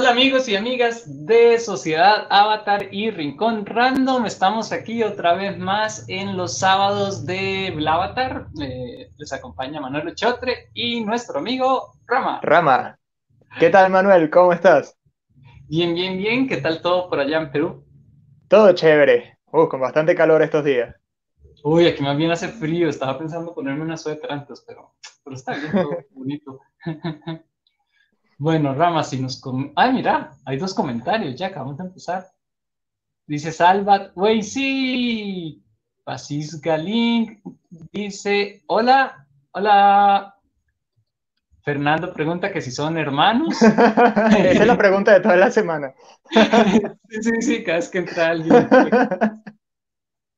Hola amigos y amigas de Sociedad Avatar y Rincón Random. Estamos aquí otra vez más en los sábados de Blavatar. Eh, les acompaña Manuel Chotre y nuestro amigo Rama. Rama. ¿Qué tal Manuel? ¿Cómo estás? Bien, bien, bien. ¿Qué tal todo por allá en Perú? Todo chévere. Uh, con bastante calor estos días. Uy, aquí más bien hace frío. Estaba pensando ponerme una suéter antes, pero, pero está bien, todo bonito. Bueno, Rama, si nos... Com Ay, mira, hay dos comentarios, ya acabamos de empezar. Dice Salvat, wey, sí. Pasis Galín dice, hola, hola. Fernando pregunta que si son hermanos. Esa es la pregunta de toda la semana. sí, sí, sí, cada vez que entra alguien.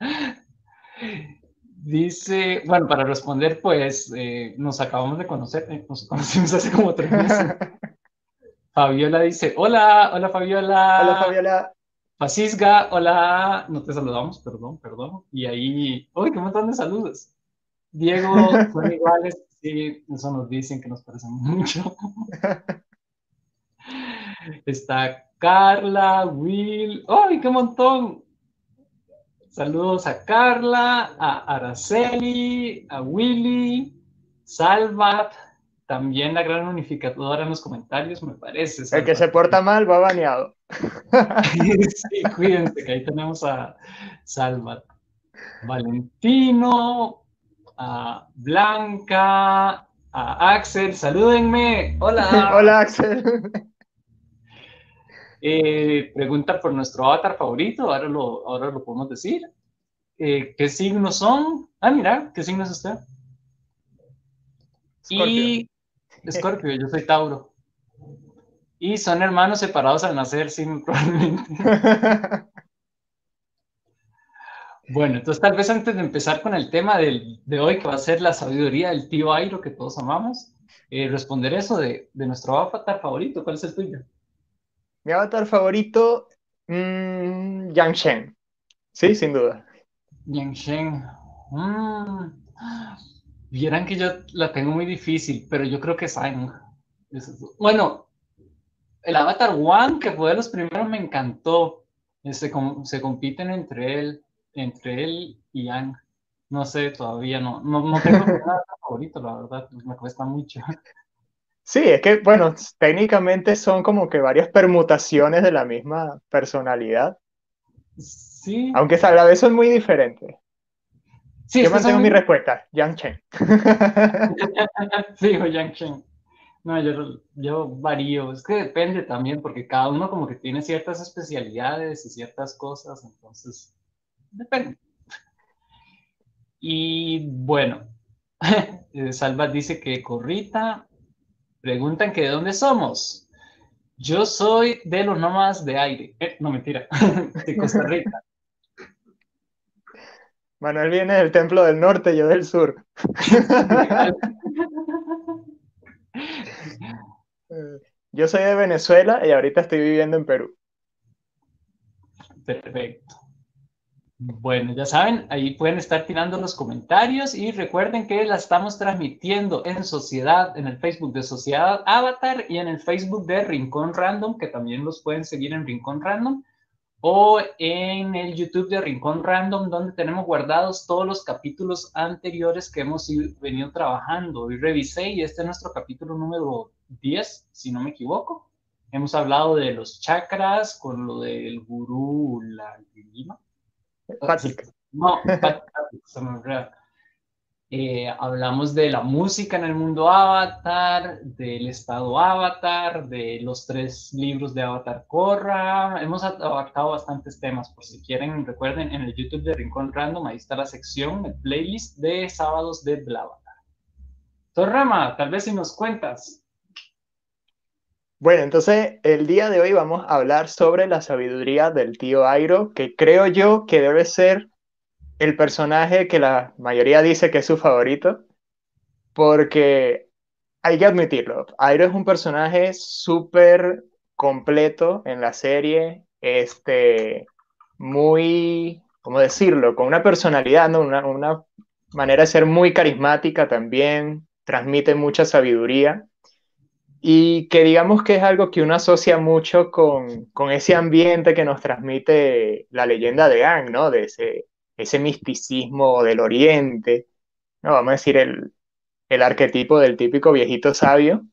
Dice, bueno, para responder, pues eh, nos acabamos de conocer, eh, nos conocimos hace como tres meses. Fabiola dice, hola, hola Fabiola. Hola Fabiola. Fasisga, hola, no te saludamos, perdón, perdón. Y ahí, uy, qué montón de saludos. Diego, son iguales, sí, eso nos dicen que nos parecen mucho. Está Carla, Will, ¡ay, qué montón! Saludos a Carla, a Araceli, a Willy, Salvat, también la gran unificadora en los comentarios, me parece. El que se porta mal va baneado. sí, cuídense, que ahí tenemos a Salvat. Valentino, a Blanca, a Axel, salúdenme. Hola. Hola, Axel. Eh, pregunta por nuestro avatar favorito, ahora lo, ahora lo podemos decir. Eh, ¿Qué signos son? Ah, mira, ¿qué signo es usted? Scorpio. Y Scorpio, yo soy Tauro. Y son hermanos separados al nacer, sí, probablemente. Bueno, entonces tal vez antes de empezar con el tema del, de hoy, que va a ser la sabiduría del tío Airo que todos amamos, eh, responder eso de, de nuestro avatar favorito. ¿Cuál es el tuyo? Mi avatar favorito, mmm, Yang Shen. Sí, sin duda. Yang Shen. Mm. Vieran que yo la tengo muy difícil, pero yo creo que es Aang. Bueno, el Avatar One, que fue de los primeros, me encantó. Se, se compiten entre él, entre él y Yang. No sé, todavía no. No, no tengo avatar favorito, la verdad. Me cuesta mucho. Sí, es que, bueno, técnicamente son como que varias permutaciones de la misma personalidad. Sí. Aunque a la vez son muy diferentes. Sí, Yo mantengo son... mi respuesta, Yang Chen. Fijo, Yang Chen. No, yo, yo varío. Es que depende también, porque cada uno como que tiene ciertas especialidades y ciertas cosas, entonces depende. Y bueno, Salva dice que Corrita Preguntan que de dónde somos. Yo soy de los nómadas de aire. Eh, no, mentira. de Costa Rica. Manuel viene del templo del norte, yo del sur. yo soy de Venezuela y ahorita estoy viviendo en Perú. Perfecto. Bueno, ya saben, ahí pueden estar tirando los comentarios y recuerden que la estamos transmitiendo en Sociedad, en el Facebook de Sociedad Avatar y en el Facebook de Rincón Random, que también los pueden seguir en Rincón Random, o en el YouTube de Rincón Random, donde tenemos guardados todos los capítulos anteriores que hemos venido trabajando. Hoy revisé y este es nuestro capítulo número 10, si no me equivoco. Hemos hablado de los chakras con lo del gurú, la Lima. Patrick. No, Patrick, eh, hablamos de la música en el mundo Avatar, del estado Avatar, de los tres libros de Avatar Korra. Hemos abarcado bastantes temas. Por si quieren, recuerden, en el YouTube de Rincón Random, ahí está la sección, el playlist de sábados de Blavatar. Torrama, tal vez si nos cuentas. Bueno, entonces el día de hoy vamos a hablar sobre la sabiduría del tío Airo, que creo yo que debe ser el personaje que la mayoría dice que es su favorito, porque hay que admitirlo, Airo es un personaje súper completo en la serie, este, muy, ¿cómo decirlo? Con una personalidad, ¿no? una, una manera de ser muy carismática también, transmite mucha sabiduría. Y que digamos que es algo que uno asocia mucho con, con ese ambiente que nos transmite la leyenda de Ang, ¿no? Ese, ese misticismo del oriente, ¿no? Vamos a decir el, el arquetipo del típico viejito sabio,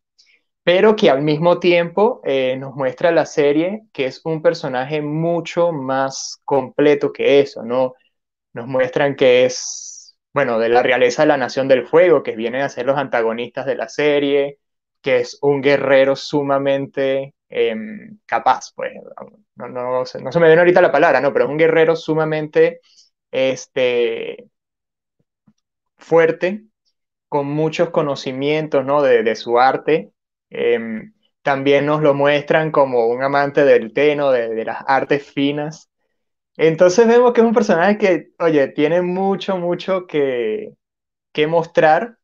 pero que al mismo tiempo eh, nos muestra la serie que es un personaje mucho más completo que eso, ¿no? Nos muestran que es, bueno, de la realeza de la Nación del Fuego, que vienen a ser los antagonistas de la serie, que es un guerrero sumamente em, capaz, pues, no, no, se me viene ahorita la palabra, no, pero es un guerrero sumamente este, fuerte, con muchos conocimientos, ¿no? De, de su arte. Em, también nos lo muestran como un amante del teno, de, de las artes finas. Entonces vemos que es un personaje que, oye, tiene mucho, mucho que, que mostrar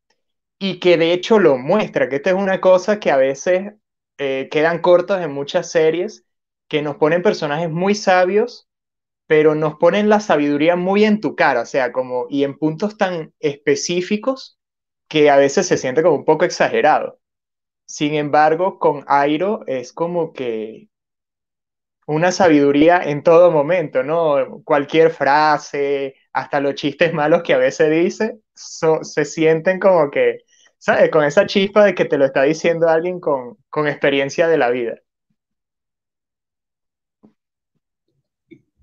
y que de hecho lo muestra, que esta es una cosa que a veces eh, quedan cortas en muchas series, que nos ponen personajes muy sabios, pero nos ponen la sabiduría muy en tu cara, o sea, como y en puntos tan específicos que a veces se siente como un poco exagerado. Sin embargo, con Airo es como que una sabiduría en todo momento, ¿no? Cualquier frase, hasta los chistes malos que a veces dice, se sienten como que, ¿sabes? Con esa chispa de que te lo está diciendo alguien con, con experiencia de la vida.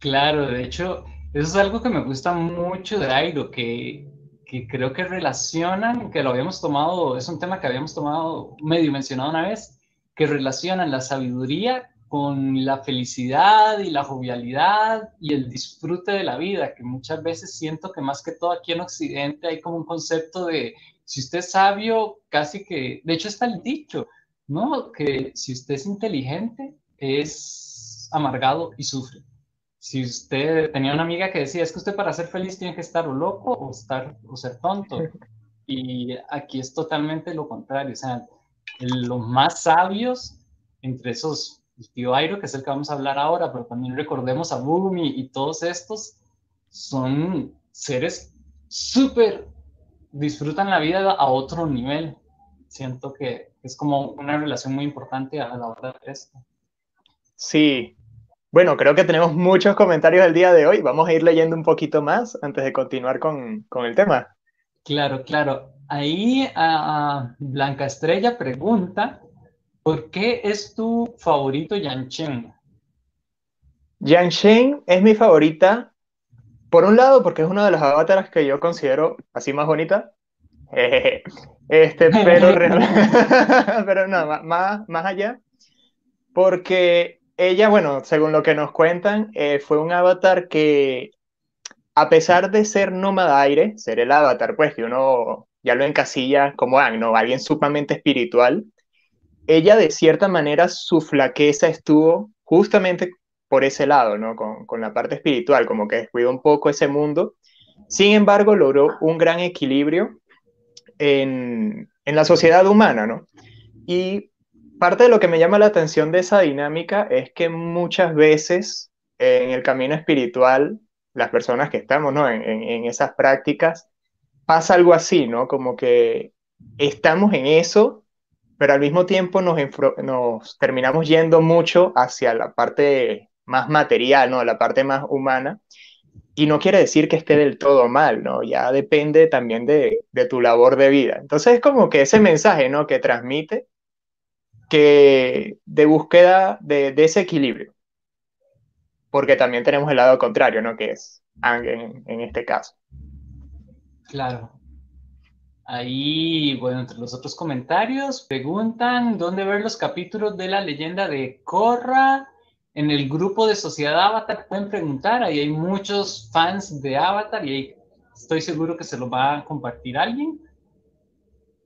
Claro, de hecho, eso es algo que me gusta mucho de Airo, que, que creo que relacionan, que lo habíamos tomado, es un tema que habíamos tomado medio mencionado una vez, que relacionan la sabiduría con la felicidad y la jovialidad y el disfrute de la vida, que muchas veces siento que más que todo aquí en Occidente hay como un concepto de, si usted es sabio, casi que, de hecho está el dicho, ¿no? Que si usted es inteligente, es amargado y sufre. Si usted tenía una amiga que decía, es que usted para ser feliz tiene que estar o loco o, estar, o ser tonto. Y aquí es totalmente lo contrario, o sea, los más sabios entre esos el tío Airo, que es el que vamos a hablar ahora, pero también recordemos a Bumi y todos estos, son seres súper, disfrutan la vida a otro nivel. Siento que es como una relación muy importante a la hora de esto. Sí. Bueno, creo que tenemos muchos comentarios el día de hoy. Vamos a ir leyendo un poquito más antes de continuar con, con el tema. Claro, claro. Ahí a Blanca Estrella pregunta ¿Por qué es tu favorito Yanchen? Yanchen es mi favorita, por un lado, porque es una de las avataras que yo considero así más bonita. este, pero, pero no, más, más allá, porque ella, bueno, según lo que nos cuentan, eh, fue un avatar que, a pesar de ser nómada aire, ser el avatar, pues que uno ya lo encasilla como ah, ¿no? alguien sumamente espiritual, ella de cierta manera su flaqueza estuvo justamente por ese lado, ¿no? Con, la parte espiritual, como que descuidó un poco ese mundo. Sin embargo, logró un gran equilibrio en, la sociedad humana, ¿no? Y parte de lo que me llama la atención de esa dinámica es que muchas veces en el camino espiritual, las personas que estamos, ¿no? En, en esas prácticas, pasa algo así, ¿no? Como que estamos en eso pero al mismo tiempo nos, nos terminamos yendo mucho hacia la parte más material, ¿no? La parte más humana. Y no quiere decir que esté del todo mal, ¿no? Ya depende también de, de tu labor de vida. Entonces es como que ese mensaje, ¿no? Que transmite que de búsqueda de, de, ese equilibrio. Porque también tenemos el lado contrario, ¿no? Que es en, en este caso. Claro. Ahí, bueno, entre los otros comentarios, preguntan dónde ver los capítulos de la leyenda de Korra. En el grupo de Sociedad Avatar pueden preguntar, ahí hay muchos fans de Avatar y ahí estoy seguro que se lo va a compartir alguien.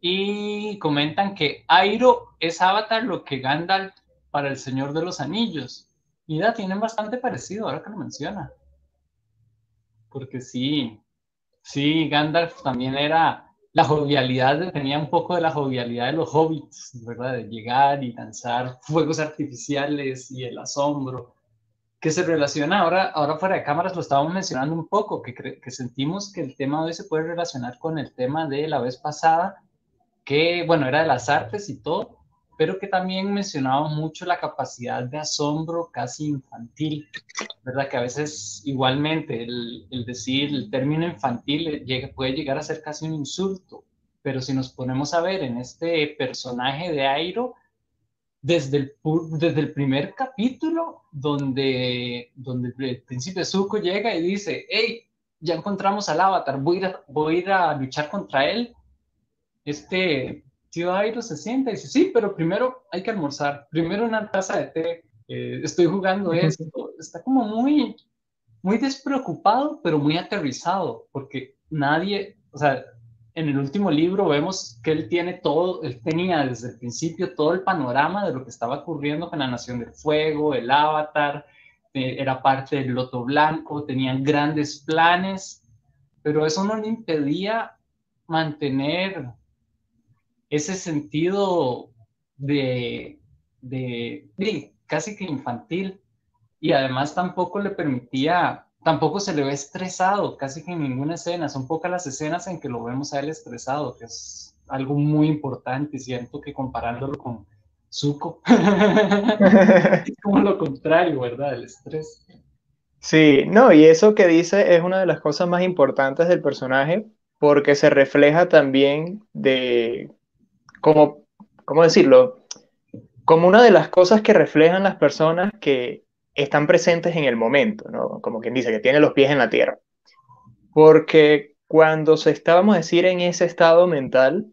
Y comentan que Airo es Avatar lo que Gandalf para el Señor de los Anillos. Y ya tienen bastante parecido ahora que lo menciona. Porque sí, sí, Gandalf también era la jovialidad, tenía un poco de la jovialidad de los hobbits, ¿verdad? De llegar y lanzar fuegos artificiales y el asombro, que se relaciona ahora, ahora fuera de cámaras lo estábamos mencionando un poco, que, que sentimos que el tema de hoy se puede relacionar con el tema de la vez pasada, que, bueno, era de las artes y todo, pero que también mencionaba mucho la capacidad de asombro casi infantil, ¿verdad? Que a veces igualmente el, decir el término infantil puede llegar a ser casi un insulto, pero si nos ponemos a ver en este personaje de Airo, desde el, desde el primer capítulo, donde, donde el príncipe Zuko llega y dice, hey, ya encontramos al avatar, voy a, voy a luchar contra él. Este tío Airo se sienta y dice, sí, pero primero hay que almorzar, primero una taza de té, eh, estoy jugando esto. Está como muy, muy despreocupado, pero muy aterrizado, porque nadie, o sea, en el último libro vemos que él tiene todo, él tenía desde el principio todo el panorama de lo que estaba ocurriendo con la Nación del Fuego, el Avatar, eh, era parte del Loto Blanco, tenían grandes planes, pero eso no le impedía mantener ese sentido de, de, casi que infantil y además tampoco le permitía, tampoco se le ve estresado, casi que en ninguna escena, son pocas las escenas en que lo vemos a él estresado, que es algo muy importante, siento que comparándolo con Zuko. es como lo contrario, ¿verdad? El estrés. Sí, no, y eso que dice es una de las cosas más importantes del personaje porque se refleja también de, como, ¿cómo decirlo? Como una de las cosas que reflejan las personas que están presentes en el momento, ¿no? Como quien dice, que tiene los pies en la tierra. Porque cuando se está, vamos a decir, en ese estado mental,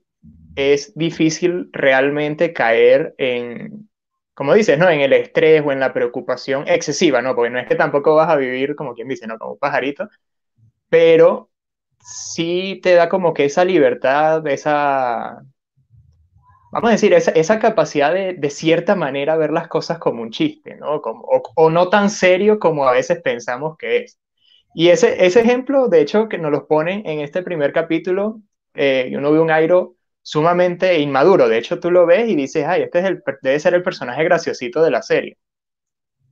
es difícil realmente caer en, como dices, ¿no? En el estrés o en la preocupación excesiva, ¿no? Porque no es que tampoco vas a vivir, como quien dice, ¿no? Como un pajarito, pero sí te da como que esa libertad, esa, vamos a decir, esa, esa capacidad de, de, cierta manera ver las cosas como un chiste, ¿no? Como, o, no tan serio como a veces pensamos que es. Y ese, ese ejemplo, de hecho, que nos lo ponen en este primer capítulo, eh, uno ve un Airo sumamente inmaduro. De hecho, tú lo ves y dices, ay, este es el, debe ser el personaje graciosito de la serie.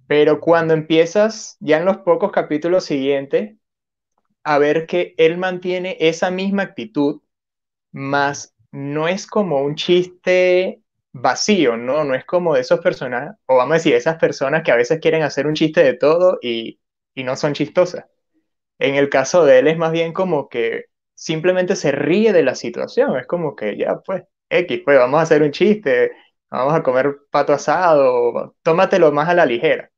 Pero cuando empiezas ya en los pocos capítulos siguientes a ver que él mantiene esa misma actitud, más no es como un chiste vacío, ¿no? No es como de esos personajes, o vamos a decir, esas personas que a veces quieren hacer un chiste de todo y, y no son chistosas. En el caso de él es más bien como que simplemente se ríe de la situación. Es como que ya, pues, X, pues vamos a hacer un chiste, vamos a comer pato asado, tómatelo más a la ligera.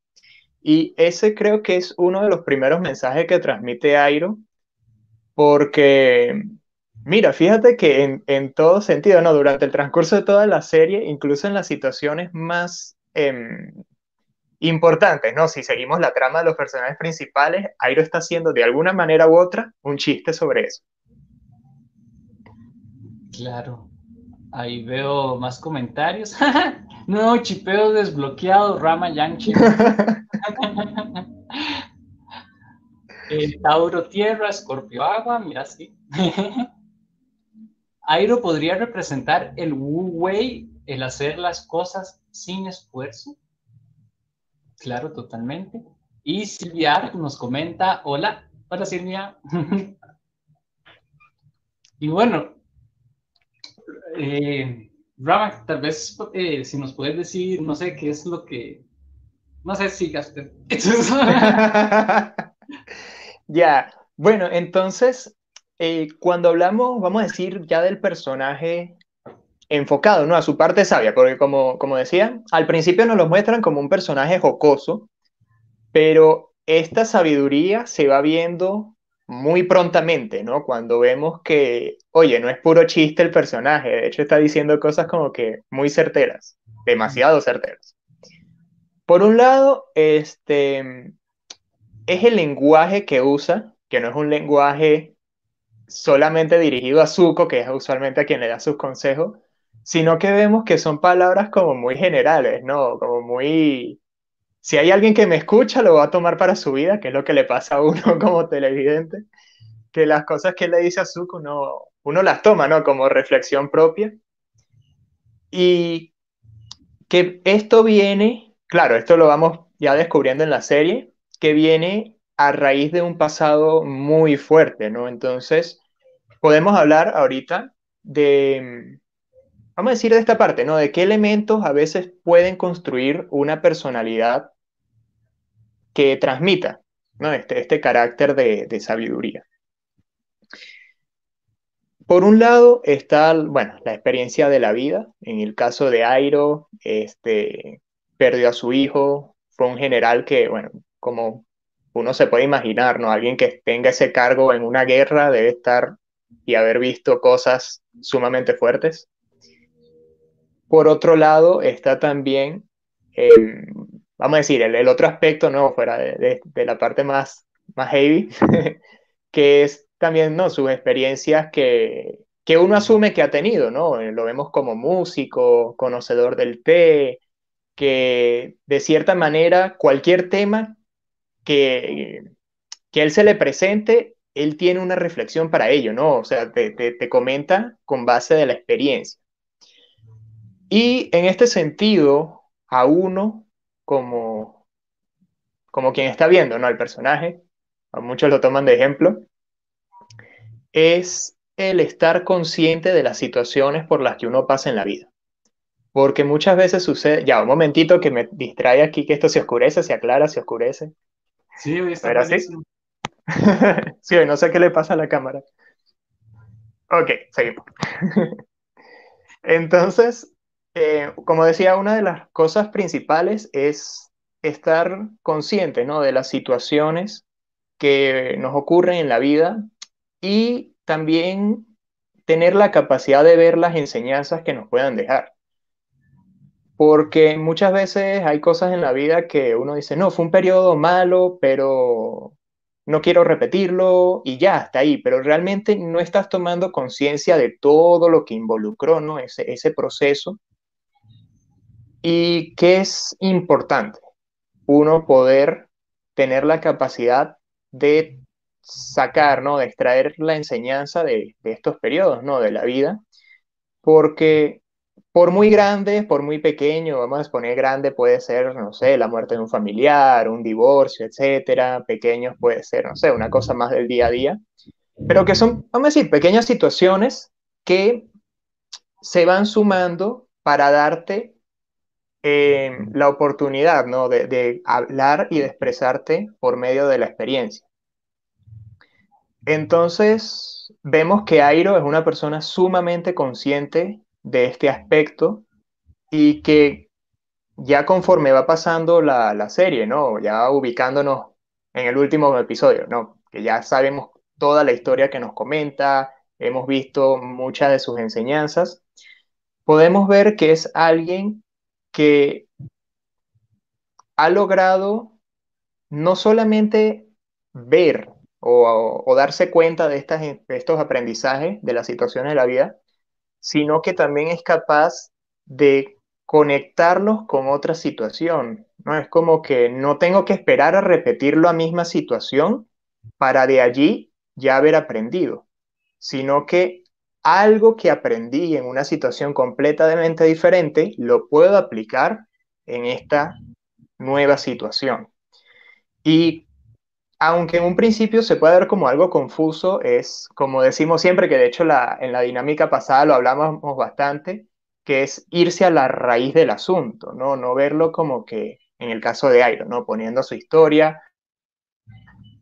Y ese creo que es uno de los primeros mensajes que transmite Airo, porque, mira, fíjate que en, en todo sentido, ¿no? Durante el transcurso de toda la serie, incluso en las situaciones más em, importantes, ¿no? Si seguimos la trama de los personajes principales, Airo está haciendo de alguna manera u otra un chiste sobre eso. Claro. Ahí veo más comentarios. no, chipeo desbloqueado, Rama Yanchi. El Tauro Tierra, Escorpio Agua, mira sí. Airo podría representar el Wu Wei, el hacer las cosas sin esfuerzo. Claro, totalmente. Y Silvia nos comenta, hola, hola Silvia. y bueno, eh, Rama, tal vez eh, si nos puedes decir, no sé, qué es lo que... No sé si gasté. ya, bueno, entonces, eh, cuando hablamos, vamos a decir, ya del personaje enfocado, ¿no? A su parte sabia, porque como, como decía, al principio nos lo muestran como un personaje jocoso, pero esta sabiduría se va viendo muy prontamente, ¿no? Cuando vemos que, oye, no es puro chiste el personaje, de hecho está diciendo cosas como que muy certeras, demasiado certeras. Por un lado, este es el lenguaje que usa, que no es un lenguaje solamente dirigido a Zuko, que es usualmente a quien le da sus consejos, sino que vemos que son palabras como muy generales, ¿no? Como muy si hay alguien que me escucha, lo va a tomar para su vida, que es lo que le pasa a uno como televidente, que las cosas que le dice a Zuko, uno, uno las toma, ¿no? Como reflexión propia. Y que esto viene, claro, esto lo vamos ya descubriendo en la serie, que viene a raíz de un pasado muy fuerte, ¿no? Entonces, podemos hablar ahorita de vamos a decir de esta parte, ¿no? De qué elementos a veces pueden construir una personalidad que transmita, ¿no? Este, este carácter de, sabiduría. Por un lado está, bueno, la experiencia de la vida. En el caso de Airo, este, perdió a su hijo, fue un general que, bueno, como uno se puede imaginar, ¿no? Alguien que tenga ese cargo en una guerra debe estar y haber visto cosas sumamente fuertes. Por otro lado, está también, vamos a decir, el, otro aspecto, ¿no? Fuera de, de, la parte más, más heavy, que es también, ¿no? Sus experiencias que, que uno asume que ha tenido, ¿no? Lo vemos como músico, conocedor del té, que de cierta manera cualquier tema que, que él se le presente, él tiene una reflexión para ello, ¿no? O sea, te, te, comenta con base de la experiencia. Y en este sentido, a uno como, como quien está viendo, ¿no? Al personaje, a muchos lo toman de ejemplo, es el estar consciente de las situaciones por las que uno pasa en la vida. Porque muchas veces sucede, ya, un momentito que me distrae aquí, que esto se oscurece, se aclara, se oscurece. Sí, hoy está así? sí, no sé qué le pasa a la cámara. Ok, seguimos. Entonces, eh, como decía, una de las cosas principales es estar consciente ¿no? de las situaciones que nos ocurren en la vida y también tener la capacidad de ver las enseñanzas que nos puedan dejar. Porque muchas veces hay cosas en la vida que uno dice, no, fue un periodo malo, pero no quiero repetirlo y ya, está ahí, pero realmente no estás tomando conciencia de todo lo que involucró ¿no? ese, ese proceso. Y que es importante, uno poder tener la capacidad de sacar, ¿no? de extraer la enseñanza de, de estos periodos ¿no? de la vida, porque por muy grande, por muy pequeño, vamos a poner grande puede ser, no sé, la muerte de un familiar, un divorcio, etcétera. Pequeños puede ser, no sé, una cosa más del día a día. Pero que son, vamos a decir, pequeñas situaciones que se van sumando para darte eh, la oportunidad, ¿no? De, de hablar y de expresarte por medio de la experiencia. Entonces, vemos que Airo es una persona sumamente consciente de este aspecto y que ya conforme va pasando la, la, serie, ¿no? Ya ubicándonos en el último episodio, ¿no? Que ya sabemos toda la historia que nos comenta, hemos visto muchas de sus enseñanzas, podemos ver que es alguien que ha logrado no solamente ver o, o darse cuenta de, estas, de estos aprendizajes de las situaciones de la vida, sino que también es capaz de conectarlos con otra situación. ¿no? Es como que no tengo que esperar a repetir la misma situación para de allí ya haber aprendido, sino que algo que aprendí en una situación completamente diferente lo puedo aplicar en esta nueva situación. Y aunque en un principio se puede ver como algo confuso, es como decimos siempre, que de hecho en la dinámica pasada lo hablamos bastante, que es irse a la raíz del asunto, ¿no? No verlo como que, en el caso de Airo, ¿no? Poniendo su historia,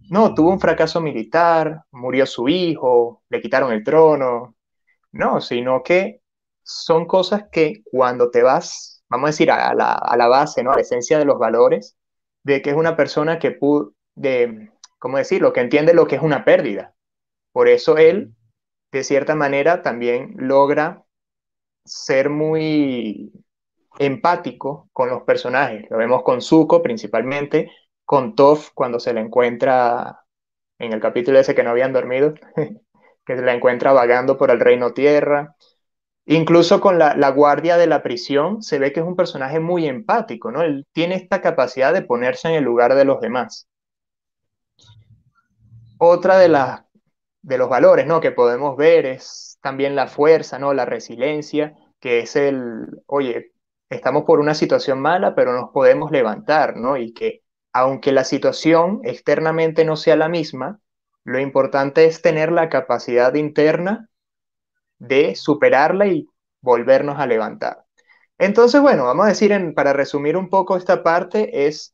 no, tuvo un fracaso militar, murió su hijo, le quitaron el trono, no, sino que son cosas que cuando te vas, vamos a decir, la, a la base, ¿no? A la esencia de los valores, de que es una persona que pudo, de, ¿cómo decirlo?, que entiende lo que es una pérdida. Por eso él, de cierta manera, también logra ser muy empático con los personajes. Lo vemos con Zuko principalmente, con Toph cuando se le encuentra en el capítulo ese que no habían dormido, que se la encuentra vagando por el reino tierra. Incluso con la, la, guardia de la prisión se ve que es un personaje muy empático, ¿no? Él tiene esta capacidad de ponerse en el lugar de los demás. Otra de, las de los valores ¿no? que podemos ver es también la fuerza, ¿no? la resiliencia, que es el, oye, estamos por una situación mala, pero nos podemos levantar, ¿no? Y que aunque la situación externamente no sea la misma, lo importante es tener la capacidad interna de superarla y volvernos a levantar. Entonces, bueno, vamos a decir, en, para resumir un poco esta parte, es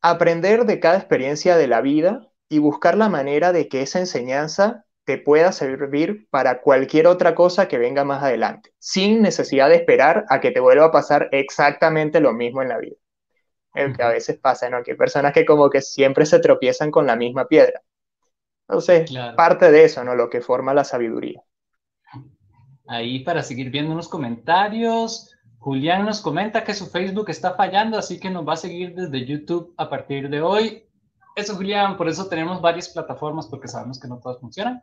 aprender de cada experiencia de la vida y buscar la manera de que esa enseñanza te pueda servir para cualquier otra cosa que venga más adelante, sin necesidad de esperar a que te vuelva a pasar exactamente lo mismo en la vida. El que a veces pasa, ¿no? Que hay personas que como que siempre se tropiezan con la misma piedra. Entonces, parte de eso, ¿no? Lo que forma la sabiduría. Ahí para seguir viendo unos comentarios, Julián nos comenta que su Facebook está fallando, así que nos va a seguir desde YouTube a partir de hoy. Eso, Julián, por eso tenemos varias plataformas, porque sabemos que no todas funcionan.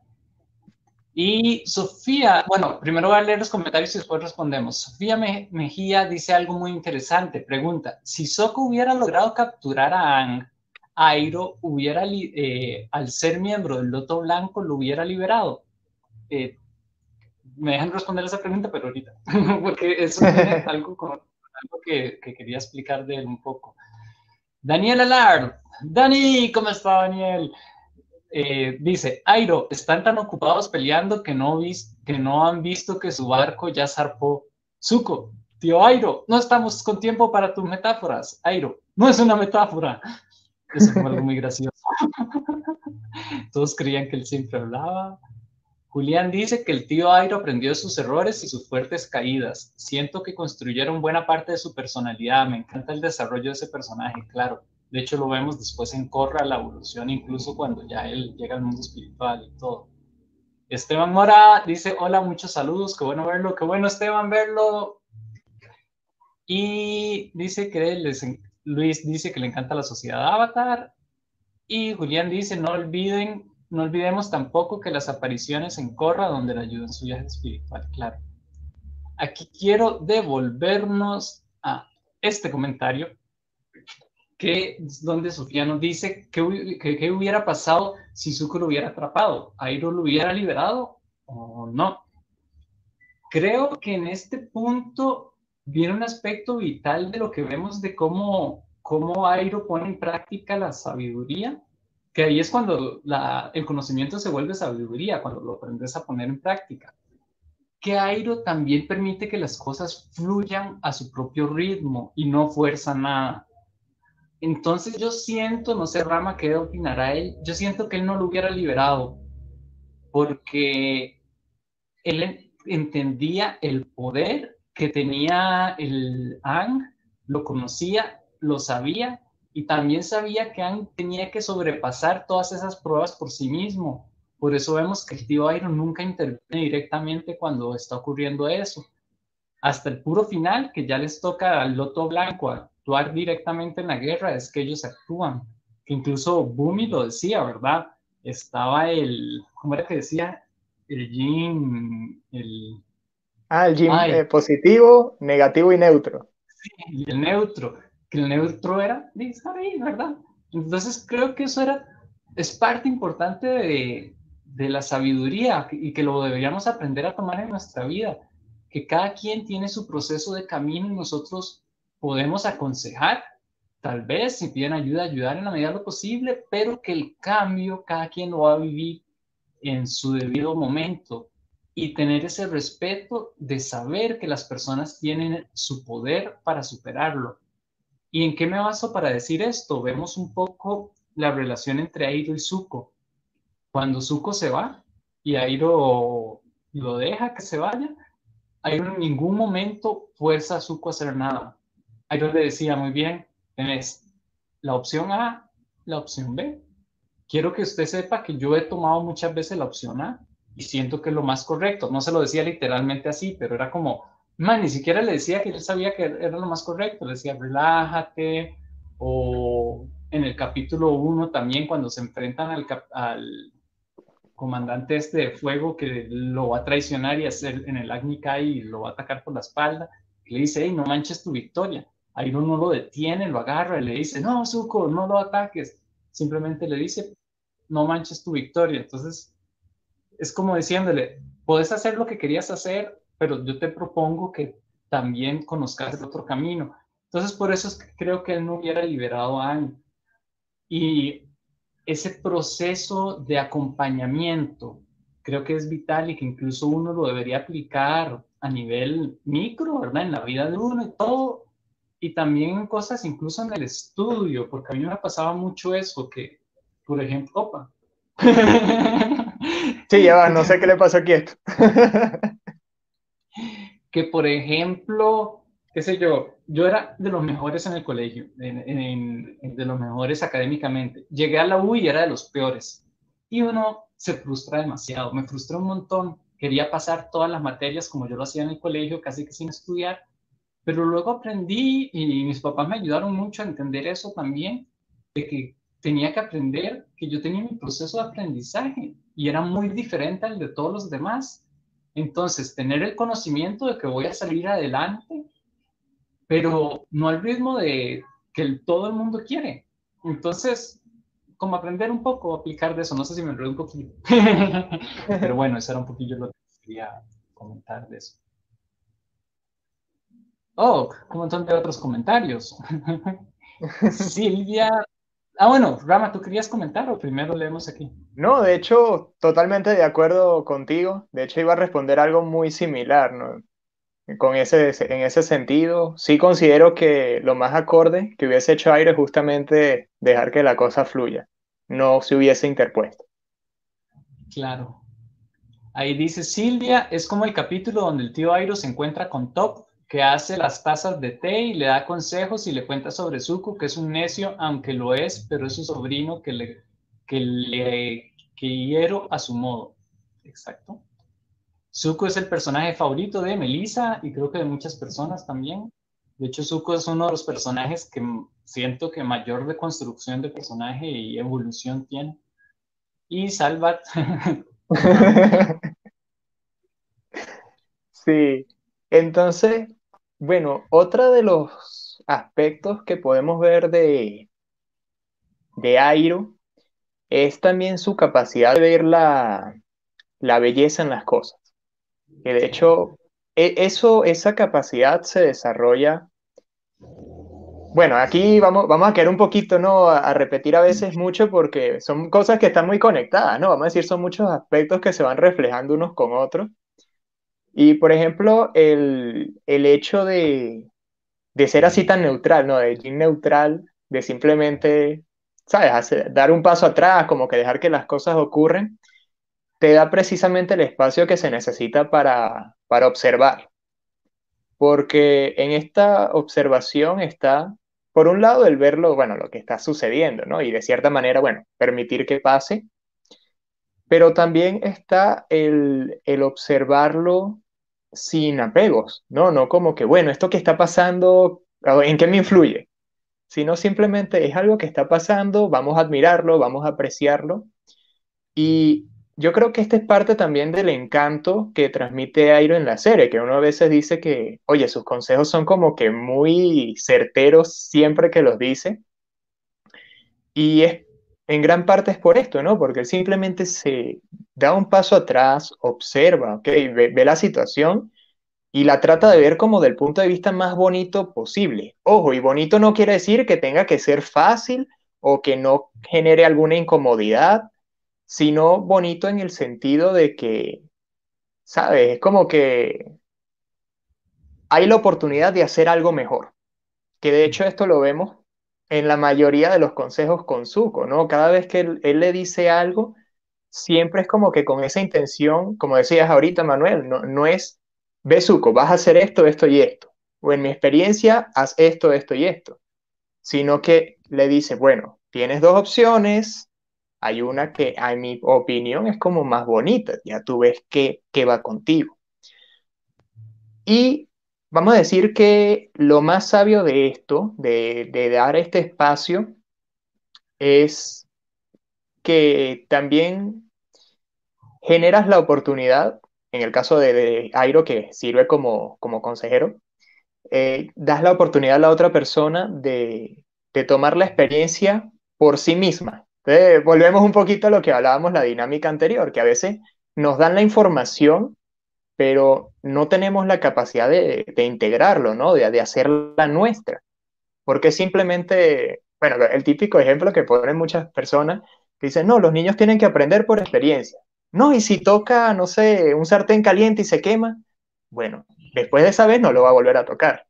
Y Sofía, bueno, primero voy a leer los comentarios y después respondemos. Sofía Mejía dice algo muy interesante. Pregunta, si Soko hubiera logrado capturar a Ang, Airo hubiera, eh, al ser miembro del Loto Blanco, lo hubiera liberado. Eh, me dejan responder esa pregunta, pero ahorita, porque eso es algo, algo que, que, quería explicar de él un poco. Daniel Alar, Dani, ¿cómo está Daniel? Eh, dice, Airo, están tan ocupados peleando que no, que no han visto que su barco ya zarpó. Zuko, tío Airo, no estamos con tiempo para tus metáforas. Airo, no es una metáfora. Eso fue algo muy gracioso. Todos creían que él siempre hablaba. Julián dice que el tío Airo aprendió de sus errores y sus fuertes caídas. Siento que construyeron buena parte de su personalidad. Me encanta el desarrollo de ese personaje, claro. De hecho, lo vemos después en Corra, la evolución, incluso cuando ya él llega al mundo espiritual y todo. Esteban Mora dice, hola, muchos saludos, qué bueno verlo, qué bueno Esteban verlo. Y dice que Luis dice que le encanta la sociedad Avatar. Y Julián dice, no olviden, no olvidemos tampoco que las apariciones en Corra, donde le ayudan su viaje espiritual, claro. Aquí quiero devolvernos a este comentario que donde Sofía nos dice qué hubiera pasado si Zuko hubiera atrapado, Airo lo hubiera liberado o no. Creo que en este punto viene un aspecto vital de lo que vemos de cómo, cómo Airo pone en práctica la sabiduría, que ahí es cuando el conocimiento se vuelve sabiduría, cuando lo aprendes a poner en práctica. Que Airo también permite que las cosas fluyan a su propio ritmo y no fuerza nada entonces yo siento, no sé Rama, ¿qué opinará él? Yo siento que él no lo hubiera liberado porque él entendía el poder que tenía el Ang, lo conocía, lo sabía y también sabía que Ang tenía que sobrepasar todas esas pruebas por sí mismo. Por eso vemos que el tío Iron nunca interviene directamente cuando está ocurriendo eso. Hasta el puro final, que ya les toca al Loto Blanco actuar directamente en la guerra es que ellos actúan. Que incluso Bumi lo decía, ¿verdad? Estaba el, ¿cómo era que decía? El yin, el... Ah, el yin eh, positivo, negativo y neutro. Sí, y el neutro, que el neutro era de ¿verdad? Entonces creo que eso era, es parte importante de, de la sabiduría y que lo deberíamos aprender a tomar en nuestra vida, que cada quien tiene su proceso de camino y nosotros podemos aconsejar, tal vez si piden ayuda, ayudar en la medida de lo posible, pero que el cambio cada quien lo va a vivir en su debido momento y tener ese respeto de saber que las personas tienen su poder para superarlo. ¿Y en qué me baso para decir esto? Vemos un poco la relación entre Airo y Zuko. Cuando Zuko se va y Airo lo deja que se vaya, Airo en ningún momento fuerza a Zuko a hacer nada. Airo le decía, muy bien, tenés la opción A, la opción B. Quiero que usted sepa que yo he tomado muchas veces la opción A y siento que es lo más correcto. No se lo decía literalmente así, pero era como, man, ni siquiera le decía que él sabía que era lo más correcto. Le decía, relájate. O en el capítulo 1 también, cuando se enfrentan al, al comandante este de fuego que lo va a traicionar y hacer en el Agni y lo va a atacar por la espalda, le dice, hey, no manches tu victoria. Ahí no lo detiene, lo agarra y le dice, no, Zuko, no lo ataques. Simplemente le dice, no manches tu victoria. Entonces, es como diciéndole, puedes hacer lo que querías hacer, pero yo te propongo que también conozcas el otro camino. Entonces, por eso es que creo que él no hubiera liberado a Anne. Y ese proceso de acompañamiento creo que es vital y que incluso uno lo debería aplicar a nivel micro, ¿verdad? En la vida de uno y todo, y también cosas incluso en el estudio, porque a mí me pasaba mucho eso, que, por ejemplo, opa. Sí, ya va, no sé qué le pasó aquí esto. que, por ejemplo, qué sé yo, yo era de los mejores en el colegio, de los mejores académicamente. Llegué a la U y era de los peores. Y uno se frustra demasiado, me frustró un montón. Quería pasar todas las materias como yo lo hacía en el colegio, casi que sin estudiar, pero luego aprendí y mis papás me ayudaron mucho a entender eso también, de que tenía que aprender, que yo tenía mi proceso de aprendizaje y era muy diferente al de todos los demás. Entonces, tener el conocimiento de que voy a salir adelante, pero no al ritmo de que todo el mundo quiere. Entonces, como aprender un poco, aplicar de eso, no sé si me enredo un poquito. pero bueno, eso era un poquillo lo que quería comentar de eso. Oh, un montón de otros comentarios. Silvia. Ah, bueno, Rama, ¿tú querías comentar o primero leemos aquí? No, de hecho, totalmente de acuerdo contigo. De hecho, iba a responder algo muy similar, ¿no? Con ese, en ese sentido, sí considero que lo más acorde que hubiese hecho Aire es justamente dejar que la cosa fluya, no se hubiese interpuesto. Claro. Ahí dice Silvia, es como el capítulo donde el tío Airo se encuentra con Top que hace las tazas de té y le da consejos y le cuenta sobre Zuko, que es un necio, aunque lo es, pero es su sobrino que le, que le quiero a su modo. Exacto. Zuko es el personaje favorito de Melissa y creo que de muchas personas también. De hecho, Zuko es uno de los personajes que siento que mayor reconstrucción de personaje y evolución tiene. Y Salvat. sí, entonces, bueno, otro de los aspectos que podemos ver de, de Airo es también su capacidad de ver la, belleza en las cosas. Que de hecho, e, eso, esa capacidad se desarrolla. Bueno, aquí vamos, vamos a quedar un poquito, ¿no? A, a, repetir a veces mucho porque son cosas que están muy conectadas, ¿no? Vamos a decir, son muchos aspectos que se van reflejando unos con otros. Y por ejemplo, el, hecho de, ser así tan neutral, ¿no? De neutral, de simplemente, ¿sabes? dar un paso atrás, como que dejar que las cosas ocurren, te da precisamente el espacio que se necesita para, para observar. Porque en esta observación está, por un lado, el verlo, bueno, lo que está sucediendo, ¿no? Y de cierta manera, bueno, permitir que pase, pero también está el, el observarlo sin apegos, ¿no? No como que, bueno, esto que está pasando, ¿en qué me influye? Sino simplemente es algo que está pasando, vamos a admirarlo, vamos a apreciarlo. Y yo creo que esta es parte también del encanto que transmite Airo en la serie, que uno a veces dice que, oye, sus consejos son como que muy certeros siempre que los dice. Y es, en gran parte es por esto, ¿no? Porque él simplemente se da un paso atrás, observa, ¿ok? Ve, la situación y la trata de ver como del punto de vista más bonito posible. Ojo, y bonito no quiere decir que tenga que ser fácil o que no genere alguna incomodidad, sino bonito en el sentido de que, ¿sabes? Es como que hay la oportunidad de hacer algo mejor. Que de hecho esto lo vemos en la mayoría de los consejos con Zuko, ¿no? Cada vez que él, le dice algo, siempre es como que con esa intención, como decías ahorita, Manuel, no, no es, Besuco, vas a hacer esto, esto y esto. O en mi experiencia, haz esto, esto y esto. Sino que le dice, bueno, tienes dos opciones, hay una que a mi opinión es como más bonita, ya tú ves qué, qué va contigo. Y vamos a decir que lo más sabio de esto, de, de dar este espacio, es que también generas la oportunidad, en el caso de, Airo, que sirve como, consejero, eh, das la oportunidad a la otra persona de, tomar la experiencia por sí misma. volvemos un poquito a lo que hablábamos la dinámica anterior, que a veces nos dan la información, pero no tenemos la capacidad de, integrarlo, ¿no? De, de hacerla nuestra. Porque simplemente, bueno, el típico ejemplo que ponen muchas personas Dicen, no, los niños tienen que aprender por experiencia. No, y si toca, no sé, un sartén caliente y se quema, bueno, después de esa vez no lo va a volver a tocar.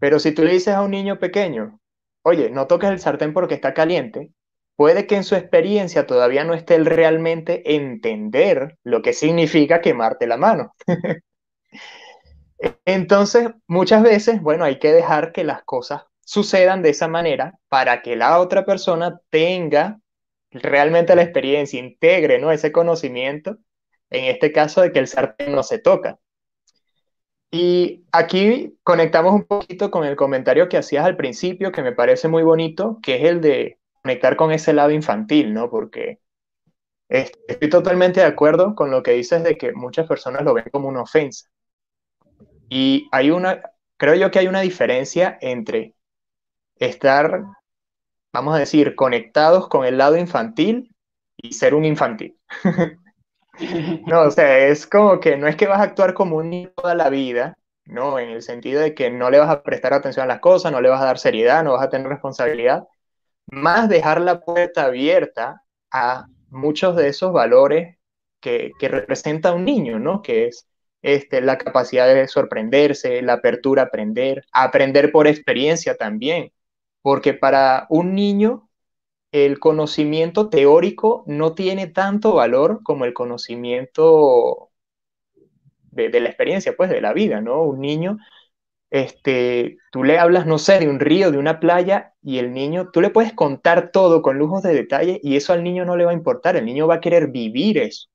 Pero si tú le dices a un niño pequeño, oye, no toques el sartén porque está caliente, puede que en su experiencia todavía no esté él realmente entender lo que significa quemarte la mano. Entonces, muchas veces, bueno, hay que dejar que las cosas sucedan de esa manera para que la otra persona tenga realmente la experiencia, integre ¿no? ese conocimiento, en este caso de que el sartén no se toca. Y aquí conectamos un poquito con el comentario que hacías al principio, que me parece muy bonito, que es el de conectar con ese lado infantil, ¿no? Porque estoy totalmente de acuerdo con lo que dices de que muchas personas lo ven como una ofensa. Y hay una, creo yo que hay una diferencia entre estar, vamos a decir, conectados con el lado infantil y ser un infantil. no, o sea, es como que no es que vas a actuar como un niño toda la vida, no, en el sentido de que no le vas a prestar atención a las cosas, no le vas a dar seriedad, no vas a tener responsabilidad, más dejar la puerta abierta a muchos de esos valores que, que representa un niño, ¿no? Que es este, la capacidad de sorprenderse, la apertura a aprender, aprender por experiencia también, porque para un niño el conocimiento teórico no tiene tanto valor como el conocimiento de, la experiencia, pues, de la vida, ¿no? Un niño, este, tú le hablas, no sé, de un río, de una playa, y el niño, tú le puedes contar todo con lujos de detalle, y eso al niño no le va a importar, el niño va a querer vivir eso.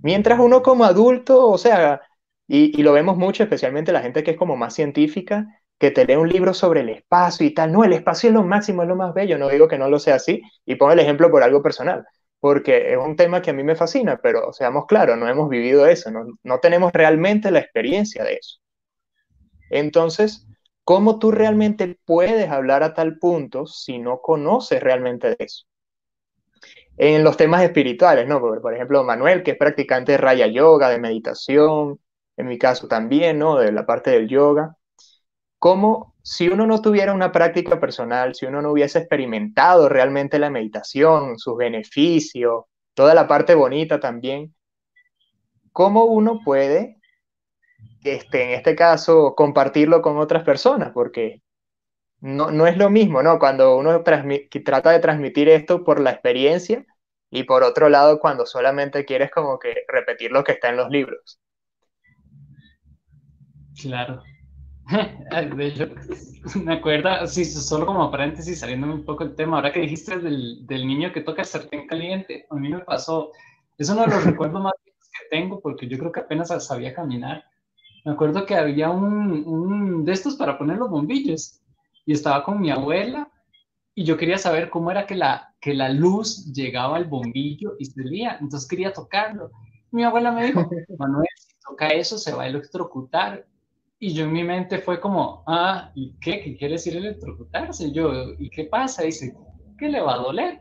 Mientras uno como adulto, o sea, y, lo vemos mucho, especialmente la gente que es como más científica, que te lee un libro sobre el espacio y tal. No, el espacio es lo máximo, es lo más bello. No digo que no lo sea así. Y pongo el ejemplo por algo personal, porque es un tema que a mí me fascina, pero seamos claros, no hemos vivido eso, no, no tenemos realmente la experiencia de eso. Entonces, ¿cómo tú realmente puedes hablar a tal punto si no conoces realmente de eso? en los temas espirituales, ¿no? Por, ejemplo, Manuel, que es practicante de Raya Yoga, de meditación, en mi caso también, ¿no? De la parte del yoga. ¿Cómo, si uno no tuviera una práctica personal, si uno no hubiese experimentado realmente la meditación, sus beneficios, toda la parte bonita también, cómo uno puede, este, en este caso, compartirlo con otras personas? Porque no, no es lo mismo, ¿no? Cuando uno trata de transmitir esto por la experiencia y por otro lado cuando solamente quieres como que repetir lo que está en los libros. Claro. De hecho, me acuerdo, sí, solo como paréntesis, saliendo un poco el tema, ahora que dijiste del, del niño que toca sartén caliente, a mí me pasó, es uno de los recuerdos más que tengo porque yo creo que apenas sabía caminar. Me acuerdo que había un, un de estos para poner los bombillos y estaba con mi abuela y yo quería saber cómo era que la, que la luz llegaba al bombillo y salía, entonces quería tocarlo. Mi abuela me dijo, Manuel, si toca eso se va a electrocutar. Y yo en mi mente fue como, ah, ¿y qué? ¿Qué quiere decir electrocutarse? Yo, ¿y qué pasa? Dice, que le va a doler.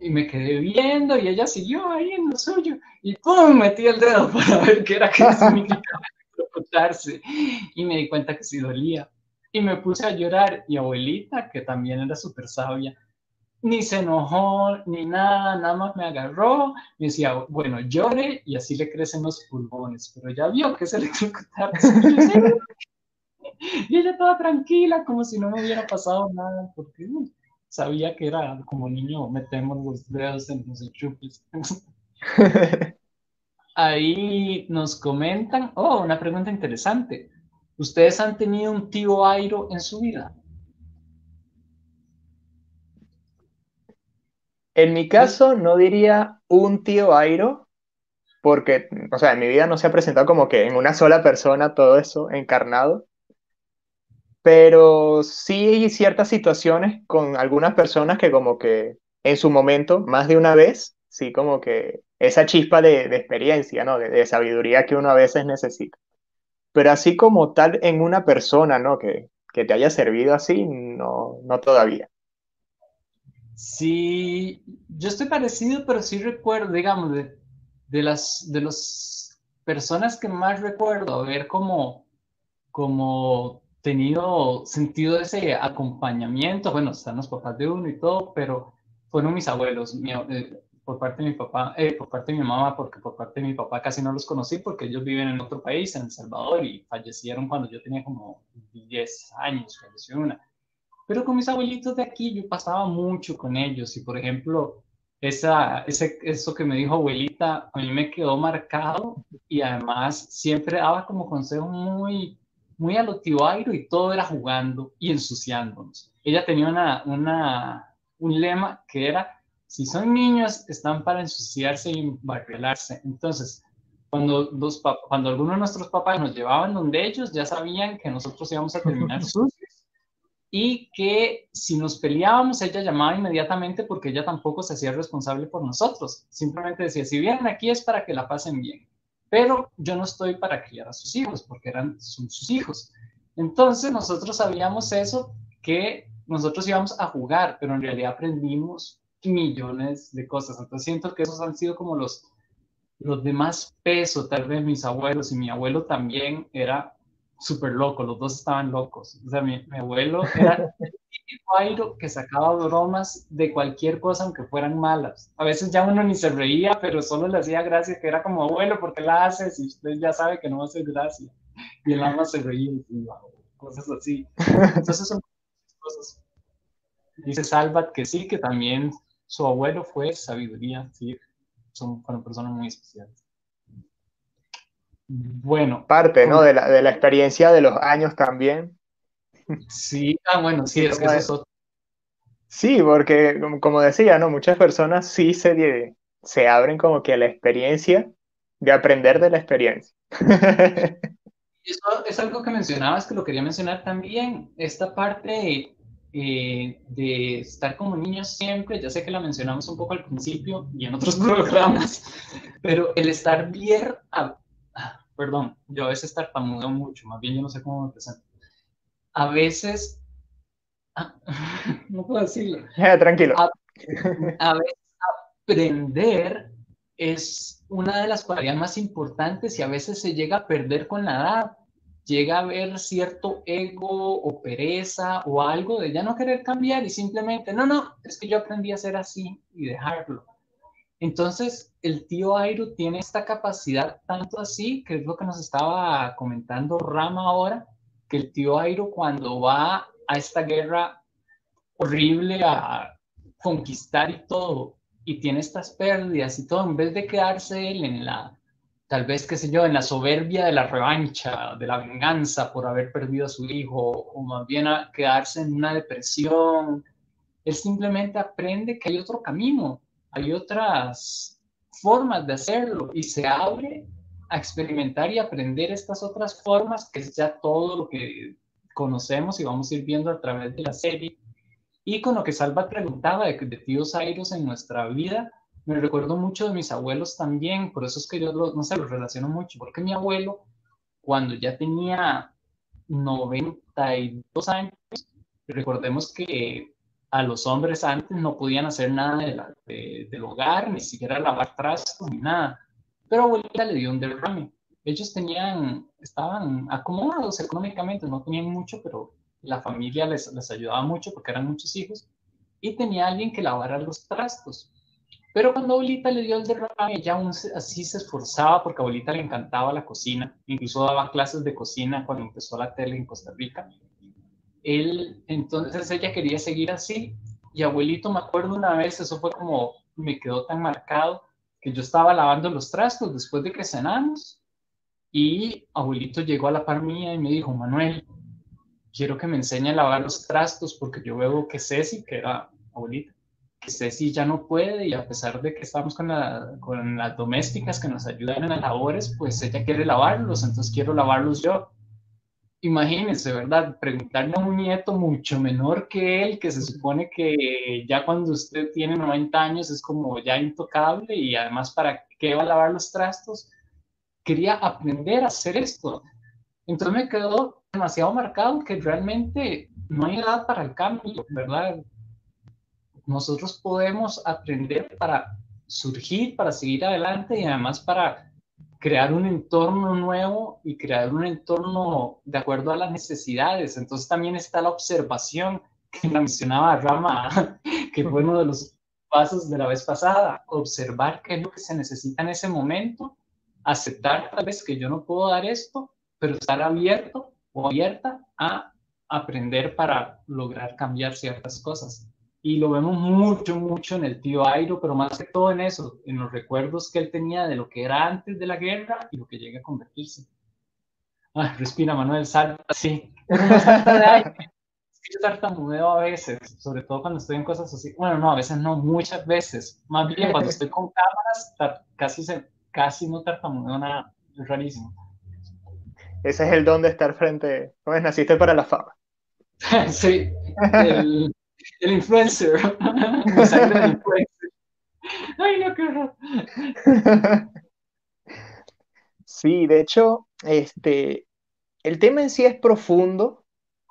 Y me quedé viendo y ella siguió ahí en lo suyo. Y ¡pum! Metí el dedo para ver qué era que significaba electrocutarse. Y me di cuenta que sí dolía. Y me puse a llorar. Y abuelita, que también era súper sabia, ni se enojó ni nada, nada más me agarró, me decía, bueno, llore y así le crecen los pulmones, pero ya vio que se le y ella toda tranquila, como si no me hubiera pasado nada, porque sabía que era como niño, metemos los dedos en los enchufes. Ahí nos comentan, oh, una pregunta interesante. ¿Ustedes han tenido un tío Airo en su vida? En mi caso, no diría un tío Airo, porque, o sea, en mi vida no se ha presentado como que en una sola persona todo eso encarnado, pero sí hay ciertas situaciones con algunas personas que como que en su momento, más de una vez, sí como que esa chispa de, experiencia, ¿no? de sabiduría que uno a veces necesita pero así como tal en una persona, ¿no? Que, que te haya servido así, no, no todavía. Sí, yo estoy parecido, pero sí recuerdo, digamos, de, de las de las personas que más recuerdo haber como, como tenido sentido ese acompañamiento, bueno, están los papás de uno y todo, pero fueron mis abuelos. Mi, eh, por parte de mi papá, eh, por parte de mi mamá, porque por parte de mi papá casi no los conocí porque ellos viven en otro país, en El Salvador, y fallecieron cuando yo tenía como 10 años, falleció una. Pero con mis abuelitos de aquí yo pasaba mucho con ellos y, por ejemplo, esa, ese, eso que me dijo abuelita a mí me quedó marcado y además siempre daba como consejo muy, muy a lo y todo era jugando y ensuciándonos. Ella tenía una, una, un lema que era si son niños, están para ensuciarse y barrielarse. Entonces, cuando, los, cuando algunos de nuestros papás nos llevaban donde ellos, ya sabían que nosotros íbamos a terminar sucios y que si nos peleábamos, ella llamaba inmediatamente porque ella tampoco se hacía responsable por nosotros. Simplemente decía, si vienen aquí es para que la pasen bien. Pero yo no estoy para criar a sus hijos porque eran son sus hijos. Entonces nosotros sabíamos eso, que nosotros íbamos a jugar, pero en realidad aprendimos millones de cosas. Entonces siento que esos han sido como los, los de más peso, tal vez mis abuelos y mi abuelo también era súper loco, los dos estaban locos. O sea, mi, abuelo era el típico que sacaba bromas de cualquier cosa, aunque fueran malas. A veces ya uno ni se reía, pero solo le hacía gracia, que era como, abuelo, ¿por qué la haces? Y usted ya sabe que no va a hacer gracia. Y el ama se reía y cosas así. Entonces son cosas. Dice Salvat que sí, que también su abuelo fue sabiduría, sí, son, fueron personas muy especiales. Bueno. Parte, ¿no? De la, de la experiencia de los años también. Sí, ah, bueno, sí, es que eso es Sí, porque como decía, ¿no? Muchas personas sí se, se abren como que a la experiencia de aprender de la experiencia. Eso es algo que mencionabas, que lo quería mencionar también, esta parte eh, de estar como niños siempre, ya sé que la mencionamos un poco al principio y en otros programas, pero el estar bien, perdón, yo a veces tartamudeo mucho, más bien yo no sé cómo me presento. A veces, no puedo decirlo. tranquilo. A, veces aprender es una de las cualidades más importantes y a veces se llega a perder con la edad llega a haber cierto ego o pereza o algo de ya no querer cambiar y simplemente, no, no, es que yo aprendí a ser así y dejarlo. Entonces, el tío Airo tiene esta capacidad tanto así, que es lo que nos estaba comentando Rama ahora, que el tío Airo cuando va a esta guerra horrible a conquistar y todo, y tiene estas pérdidas y todo, en vez de quedarse él en la tal vez, qué sé yo, en la soberbia de la revancha, de la venganza por haber perdido a su hijo, o más bien a quedarse en una depresión. Él simplemente aprende que hay otro camino, hay otras formas de hacerlo y se abre a experimentar y aprender estas otras formas, que es ya todo lo que conocemos y vamos a ir viendo a través de la serie. Y con lo que Salva preguntaba de, de tíos Airos en nuestra vida, me recuerdo mucho de mis abuelos también, por eso es que yo no sé, los relaciono mucho, porque mi abuelo, cuando ya tenía 92 años, recordemos que a los hombres antes no podían hacer nada de del hogar, ni siquiera lavar trastos, ni nada. Pero abuelita le dio un derrame. Ellos tenían, estaban acomodados económicamente, no tenían mucho, pero la familia les, les ayudaba mucho porque eran muchos hijos. Y tenía alguien que lavara los trastos. Pero cuando abuelita le dio el derrame, ella aún así se esforzaba porque a abuelita le encantaba la cocina, incluso daba clases de cocina cuando empezó la tele en Costa Rica. Él, entonces ella quería seguir así y abuelito, me acuerdo una vez, eso fue como, me quedó tan marcado, que yo estaba lavando los trastos después de que cenamos y abuelito llegó a la par mía y me dijo, Manuel, quiero que me enseñe a lavar los trastos porque yo veo que Ceci, que era abuelita, Ceci ya no puede y a pesar de que estamos con, con las domésticas que nos ayudan en las labores, pues ella quiere lavarlos, entonces quiero lavarlos yo. Imagínense, ¿verdad? Preguntarle a un nieto mucho menor que él, que se supone que ya cuando usted tiene 90 años es como ya intocable y además para qué va a lavar los trastos, quería aprender a hacer esto. Entonces me quedó demasiado marcado que realmente no hay edad para el cambio, ¿verdad? Nosotros podemos aprender para surgir, para seguir adelante y además para crear un entorno nuevo y crear un entorno de acuerdo a las necesidades. Entonces también está la observación que mencionaba Rama, que fue uno de los pasos de la vez pasada, observar qué es lo que se necesita en ese momento, aceptar tal vez que yo no puedo dar esto, pero estar abierto o abierta a aprender para lograr cambiar ciertas cosas. Y lo vemos mucho, mucho en el tío Airo, pero más que todo en eso, en los recuerdos que él tenía de lo que era antes de la guerra y lo que llega a convertirse. Ah, respira, Manuel, salta, sí. yo tartamudeo a veces, sobre todo cuando estoy en cosas así. Bueno, no, a veces no, muchas veces. Más bien cuando estoy con cámaras, casi, se, casi no tartamudeo nada. Es rarísimo. Ese es el don de estar frente. Pues naciste para la fama. sí, el, el influencer. Ay, no, qué. Sí, de hecho, este, el tema en sí es profundo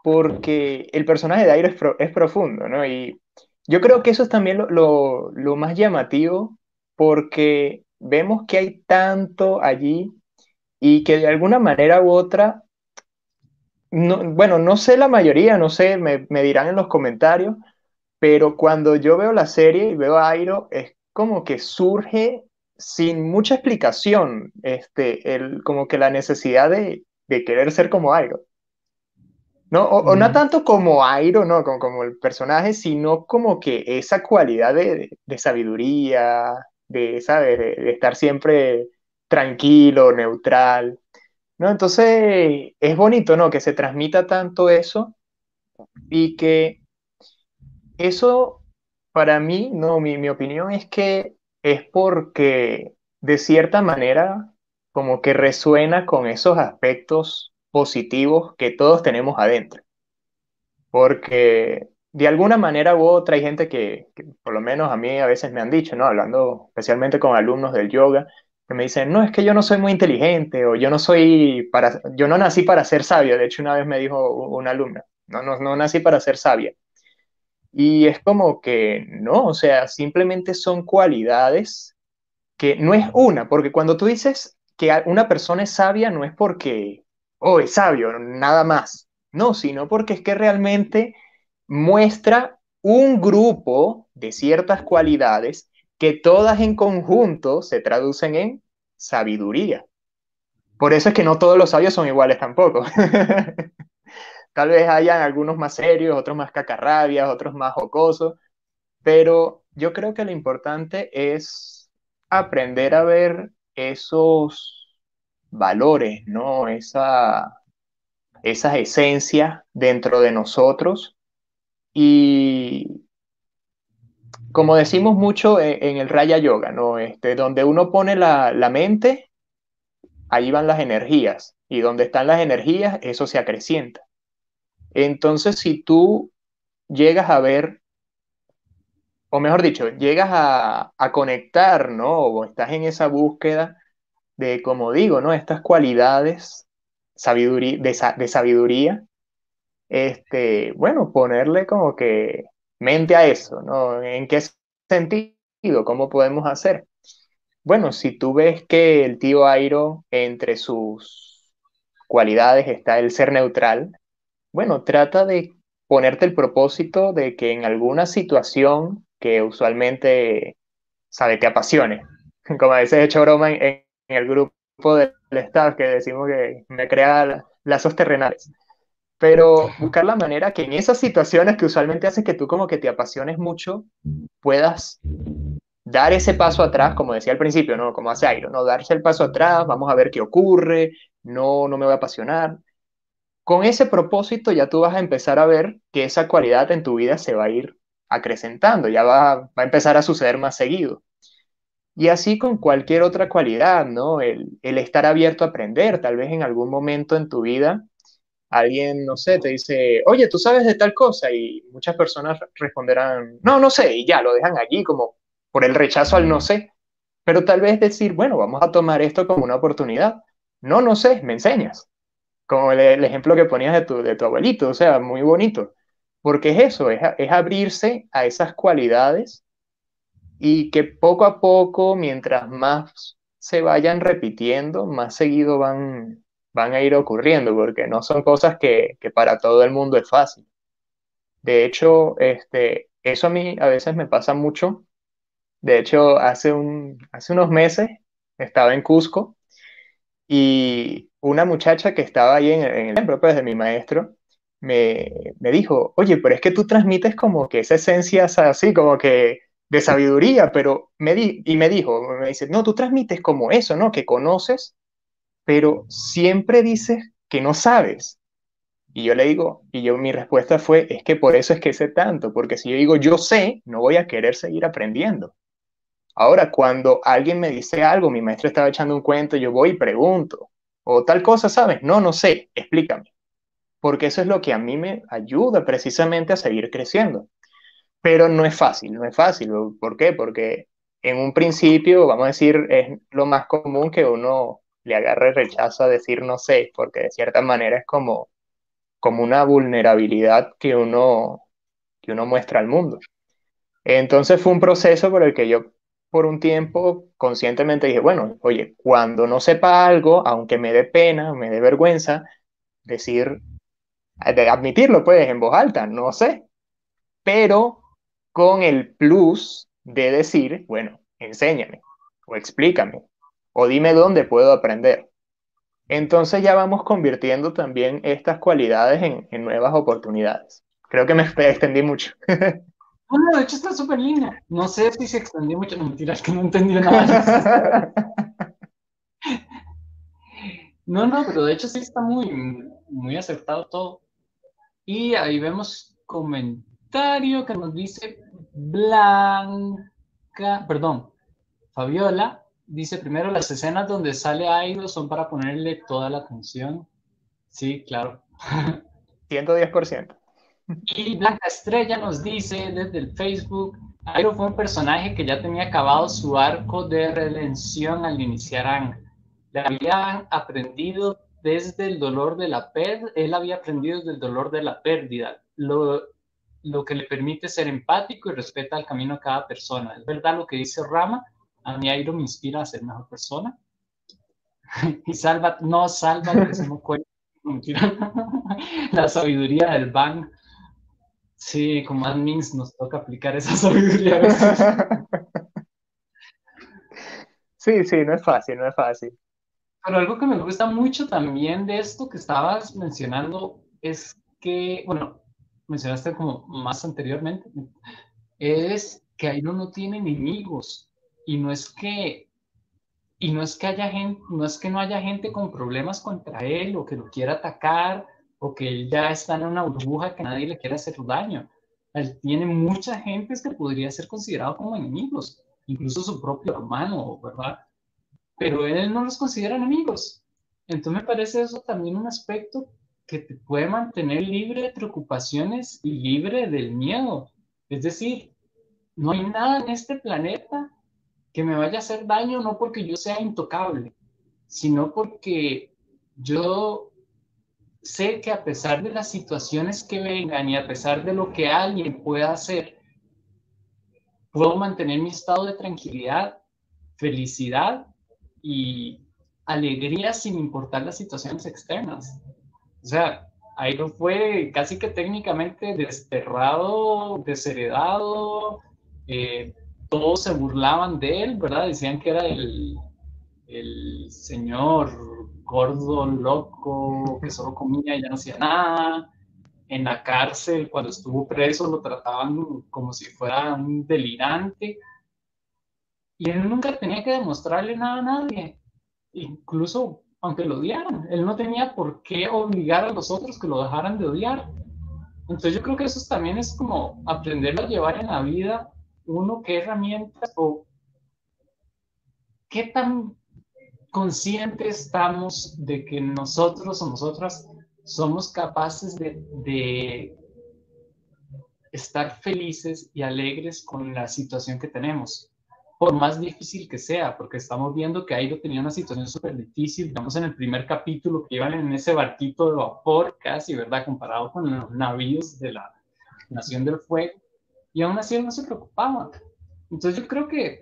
porque el personaje de Airo es, profundo, ¿no? Y yo creo que eso es también lo, más llamativo porque vemos que hay tanto allí y que de alguna manera u otra, bueno, no sé la mayoría, no sé, me, me, dirán en los comentarios, pero cuando yo veo la serie y veo a Airo, es como que surge sin mucha explicación, este, el, como que la necesidad de, de querer ser como Airo. No, o, no tanto como Airo, no, como, como, el personaje, sino como que esa cualidad de, de sabiduría, de, ¿sabes? De, estar siempre tranquilo, neutral, ¿no? Entonces, es bonito, ¿no? Que se transmita tanto eso y que eso, para mí, no, mi, mi opinión es que es porque, de cierta manera, como que resuena con esos aspectos positivos que todos tenemos adentro. Porque de alguna manera u otra gente que, por lo menos a mí a veces me han dicho, ¿no? Hablando especialmente con alumnos del yoga, que me dicen, no, es que yo no soy muy inteligente o yo no soy para, yo no nací para ser sabio. De hecho, una vez me dijo una alumna, no, no, no nací para ser sabia. Y es como que no, o sea, simplemente son cualidades que no es una, porque cuando tú dices que una persona es sabia, no es porque, oh, es sabio, nada más. No, sino porque es que realmente muestra un grupo de ciertas cualidades que todas en conjunto se traducen en sabiduría. Por eso es que no todos los sabios son iguales tampoco. Tal vez hayan algunos más serios, otros más cacarrabias, otros más jocosos, pero yo creo que lo importante es aprender a ver esos valores, ¿no? Esa, esas esencias dentro de nosotros y como decimos mucho e, en, el Raya Yoga, ¿no? Este, donde uno pone la, la mente, ahí van las energías y donde están las energías, eso se acrecienta. Entonces, si tú llegas a ver, o mejor dicho, llegas a, a conectar, ¿no? O estás en esa búsqueda de, como digo, ¿no? Estas cualidades sabiduría, de, sabiduría, este, bueno, ponerle como que mente a eso, ¿no? ¿En qué sentido? ¿Cómo podemos hacer? Bueno, si tú ves que el tío Airo, entre sus cualidades está el ser neutral, bueno, trata de ponerte el propósito de que en alguna situación que usualmente, sabe, te apasione, como a veces he hecho broma en, en el grupo del staff que decimos que me crea lazos terrenales. Pero buscar la manera que en esas situaciones que usualmente hace que tú como que te apasiones mucho, puedas dar ese paso atrás, como decía al principio, ¿no? Como hace Airo, ¿no? Darse el paso atrás, vamos a ver qué ocurre, no, no me voy a apasionar. Con ese propósito ya tú vas a empezar a ver que esa cualidad en tu vida se va a ir acrecentando, ya va, va a empezar a suceder más seguido. Y así con cualquier otra cualidad, ¿no? El, estar abierto a aprender, tal vez en algún momento en tu vida alguien, no sé, te dice, oye, tú sabes de tal cosa, y muchas personas responderán, no, no sé, y ya lo dejan allí como por el rechazo al no sé. Pero tal vez decir, bueno, vamos a tomar esto como una oportunidad. No, no sé, me enseñas. Como el, ejemplo que ponías de tu, de tu abuelito, o sea, muy bonito. Porque es eso, es, es abrirse a esas cualidades y que poco a poco, mientras más se vayan repitiendo, más seguido van, van a ir ocurriendo, porque no son cosas que, que para todo el mundo es fácil. De hecho, este, eso a mí a veces me pasa mucho De hecho, hace, un, hace unos meses estaba en Cusco y una muchacha que estaba ahí en, el templo pues, de mi maestro me, me, dijo, oye, pero es que tú transmites como que esa esencia así, como que de sabiduría, pero me di, y me dijo, me dice, no, tú transmites como eso, ¿no? Que conoces, pero siempre dices que no sabes. Y yo le digo, y yo mi respuesta fue, es que por eso es que sé tanto, porque si yo digo yo sé, no voy a querer seguir aprendiendo. Ahora, cuando alguien me dice algo, mi maestro estaba echando un cuento, yo voy y pregunto, o tal cosa, ¿sabes? No, no sé, explícame. Porque eso es lo que a mí me ayuda precisamente a seguir creciendo. Pero no es fácil, no es fácil. ¿Por qué? Porque en un principio, vamos a decir, es lo más común que uno le agarre rechazo a decir no sé, porque de cierta manera es como como una vulnerabilidad que uno, que uno muestra al mundo. Entonces fue un proceso por el que yo por un tiempo conscientemente dije, bueno, oye, cuando no sepa algo, aunque me dé pena, me dé vergüenza, decir, admitirlo pues en voz alta, no sé, pero con el plus de decir, bueno, enséñame o explícame o dime dónde puedo aprender. Entonces ya vamos convirtiendo también estas cualidades en, nuevas oportunidades. Creo que me extendí mucho. Bueno, de hecho está súper linda. No sé si se extendió mucho. No, mentiras, que no entendí nada. no, no, pero de hecho sí está muy, muy acertado todo. Y ahí vemos comentario que nos dice Blanca, perdón, Fabiola, dice primero, las escenas donde sale Airo son para ponerle toda la atención. Sí, claro. 110%. Y Blanca Estrella nos dice desde el Facebook, Airo fue un personaje que ya tenía acabado su arco de redención al iniciar Ang. Le habían aprendido desde el dolor de la pérdida, él había aprendido desde el dolor de la pérdida, lo, lo que le permite ser empático y respeta el camino de cada persona. Es verdad lo que dice Rama, a mí Airo me inspira a ser mejor persona. y salva, no salva que se me cuenta. la sabiduría del ban. Sí, como admins nos toca aplicar esa sabiduría. sí, sí, no es fácil, no es fácil. Pero algo que me gusta mucho también de esto que estabas mencionando es que, bueno, mencionaste como más anteriormente, es que Airo no tiene enemigos y no es que y no es que haya gente, no es que no haya gente con problemas contra él o que lo quiera atacar o que él ya está en una burbuja que nadie le quiere hacer daño. Él tiene mucha gente que podría ser considerado como enemigos, incluso su propio hermano, ¿verdad? Pero él no los considera enemigos. Entonces me parece eso también un aspecto que te puede mantener libre de preocupaciones y libre del miedo. Es decir, no hay nada en este planeta que me vaya a hacer daño no porque yo sea intocable, sino porque yo sé que a pesar de las situaciones que vengan y a pesar de lo que alguien pueda hacer, puedo mantener mi estado de tranquilidad, felicidad y alegría sin importar las situaciones externas. O sea, no fue casi que técnicamente desterrado, desheredado, eh, todos se burlaban de él, ¿verdad? Decían que era el, el señor gordo, loco, que solo comía y ya no hacía nada. En la cárcel, cuando estuvo preso, lo trataban como si fuera un delirante. Y él nunca tenía que demostrarle nada a nadie, incluso aunque lo odiaran. Él no tenía por qué obligar a los otros que lo dejaran de odiar. Entonces yo creo que eso también es como aprenderlo a llevar en la vida uno, qué herramientas o qué tan conscientes estamos de que nosotros o nosotras somos capaces de, de estar felices y alegres con la situación que tenemos, por más difícil que sea, porque estamos viendo que Airo tenía una situación súper difícil, digamos en el primer capítulo que iban en ese barquito de vapor casi, ¿verdad? Comparado con los navíos de la Nación del Fuego, y aún así él no se preocupaba. Entonces yo creo que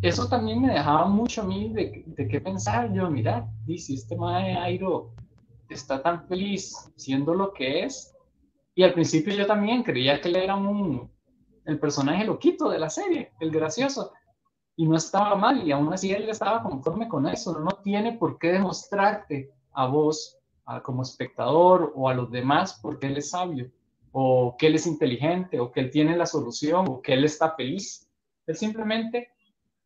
eso también me dejaba mucho a mí de, de qué pensar. Yo, mira, si este mae Airo está tan feliz siendo lo que es, y al principio yo también creía que él era un, el personaje loquito de la serie, el gracioso. Y no estaba mal, y aún así él estaba conforme con eso. No tiene por qué demostrarte a vos, como espectador, o a los demás, porque él es sabio, o que él es inteligente, o que él tiene la solución, o que él está feliz. Él simplemente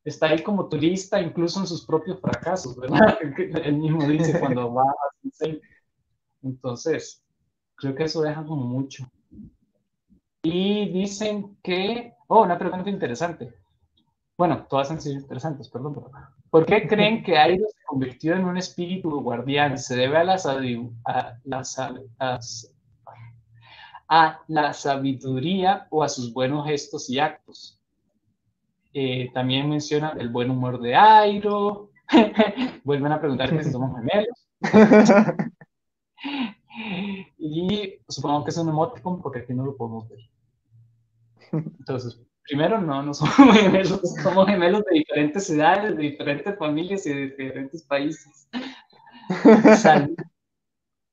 está ahí como turista, incluso en sus propios fracasos, ¿verdad? Él mismo dice cuando va a Entonces, creo que eso deja como mucho. Y dicen que, oh, una pregunta interesante. Bueno, todas han sido interesantes, perdón. Pero, ¿Por qué creen que Airo se convirtió en un espíritu guardián? ¿Se debe a a la, a la sabiduría o a sus buenos gestos y actos? Eh, también menciona el buen humor de Airo. Vuelven a preguntar si somos gemelos. y supongo que es un emoticon porque aquí no lo podemos ver. Entonces, primero, no, no somos gemelos, somos gemelos de diferentes edades, de diferentes familias y de diferentes países.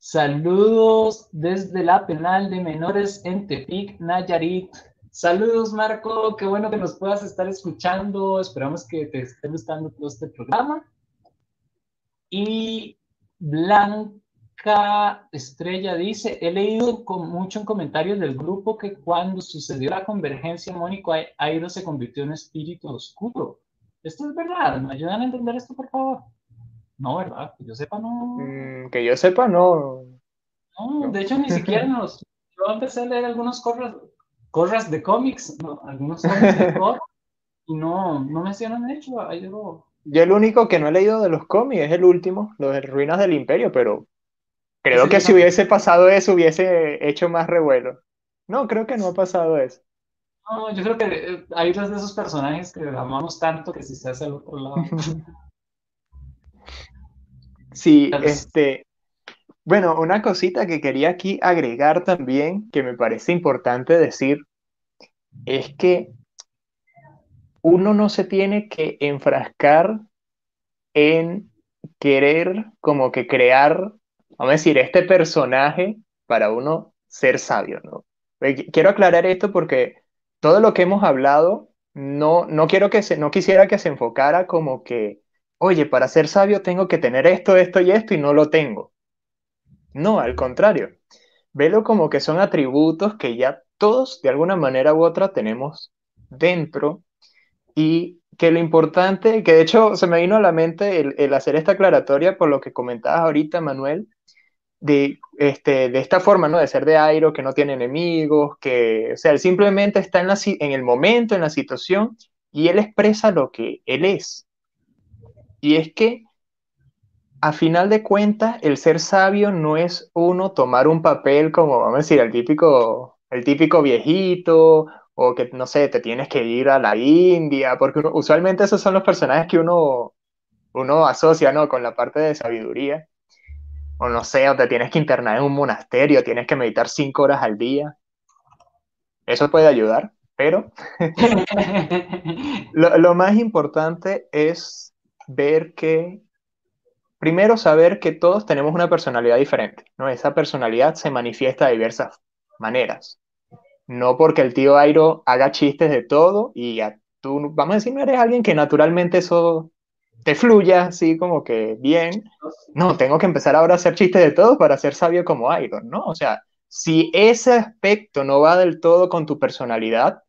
Saludos desde la penal de menores en Tepic, Nayarit. Saludos, Marco. Qué bueno que nos puedas estar escuchando. Esperamos que te esté gustando todo este programa. Y Blanca Estrella dice, he leído con mucho en comentarios del grupo que cuando sucedió la convergencia Mónico Airo se convirtió en espíritu oscuro. ¿Esto es verdad? ¿Me ayudan a entender esto, por favor? No, ¿verdad? Que yo sepa, no. Mm, que yo sepa, no. De hecho, ni siquiera nos... Yo empecé a leer algunos correos corras de cómics, algunos cómics de y no, no mencionan hecho. Yo el único que no he leído de los cómics es el último, los de Ruinas del Imperio, pero creo que si hubiese pasado eso hubiese hecho más revuelo. No, creo que no ha pasado eso. No, yo creo que eh, hay dos de esos personajes que amamos tanto que si se hace al otro lado. sí, este, bueno, una cosita que quería aquí agregar también, que me parece importante decir, es que uno no se tiene que enfrascar en querer como que crear, vamos a decir, este personaje para uno ser sabio, ¿no? Eh, quiero aclarar esto porque todo lo que hemos hablado, no, no quiero que se, no quisiera que se enfocara como que, oye, para ser sabio tengo que tener esto, esto y esto y no lo tengo. No, al contrario. Velo como que son atributos que ya todos, de alguna manera u otra, tenemos dentro y que lo importante, que de hecho se me vino a la mente el, hacer esta aclaratoria por lo que comentabas ahorita, Manuel, de, este, esta forma, ¿no? De ser de Airo, que no tiene enemigos, que, o sea, él simplemente está en el momento, en la situación, y él expresa lo que él es. Y es que a final de cuentas, el ser sabio no es uno tomar un papel como, vamos a decir, el típico, el típico viejito, o que, no sé, te tienes que ir a la India, porque usualmente esos son los personajes que uno, uno asocia, ¿no? Con la parte de sabiduría. O no sé, o te tienes que internar en un monasterio, tienes que meditar cinco horas al día. Eso puede ayudar, pero lo, lo más importante es ver que Primero, saber que todos tenemos una personalidad diferente, ¿no? Esa personalidad se manifiesta de diversas maneras. No porque el tío Airo haga chistes de todo y tú, vamos a decir, no eres alguien que naturalmente eso te fluya así como que bien. No, tengo que empezar ahora a hacer chistes de todo para ser sabio como Airo, ¿no? O sea, si ese aspecto no va del todo con tu personalidad,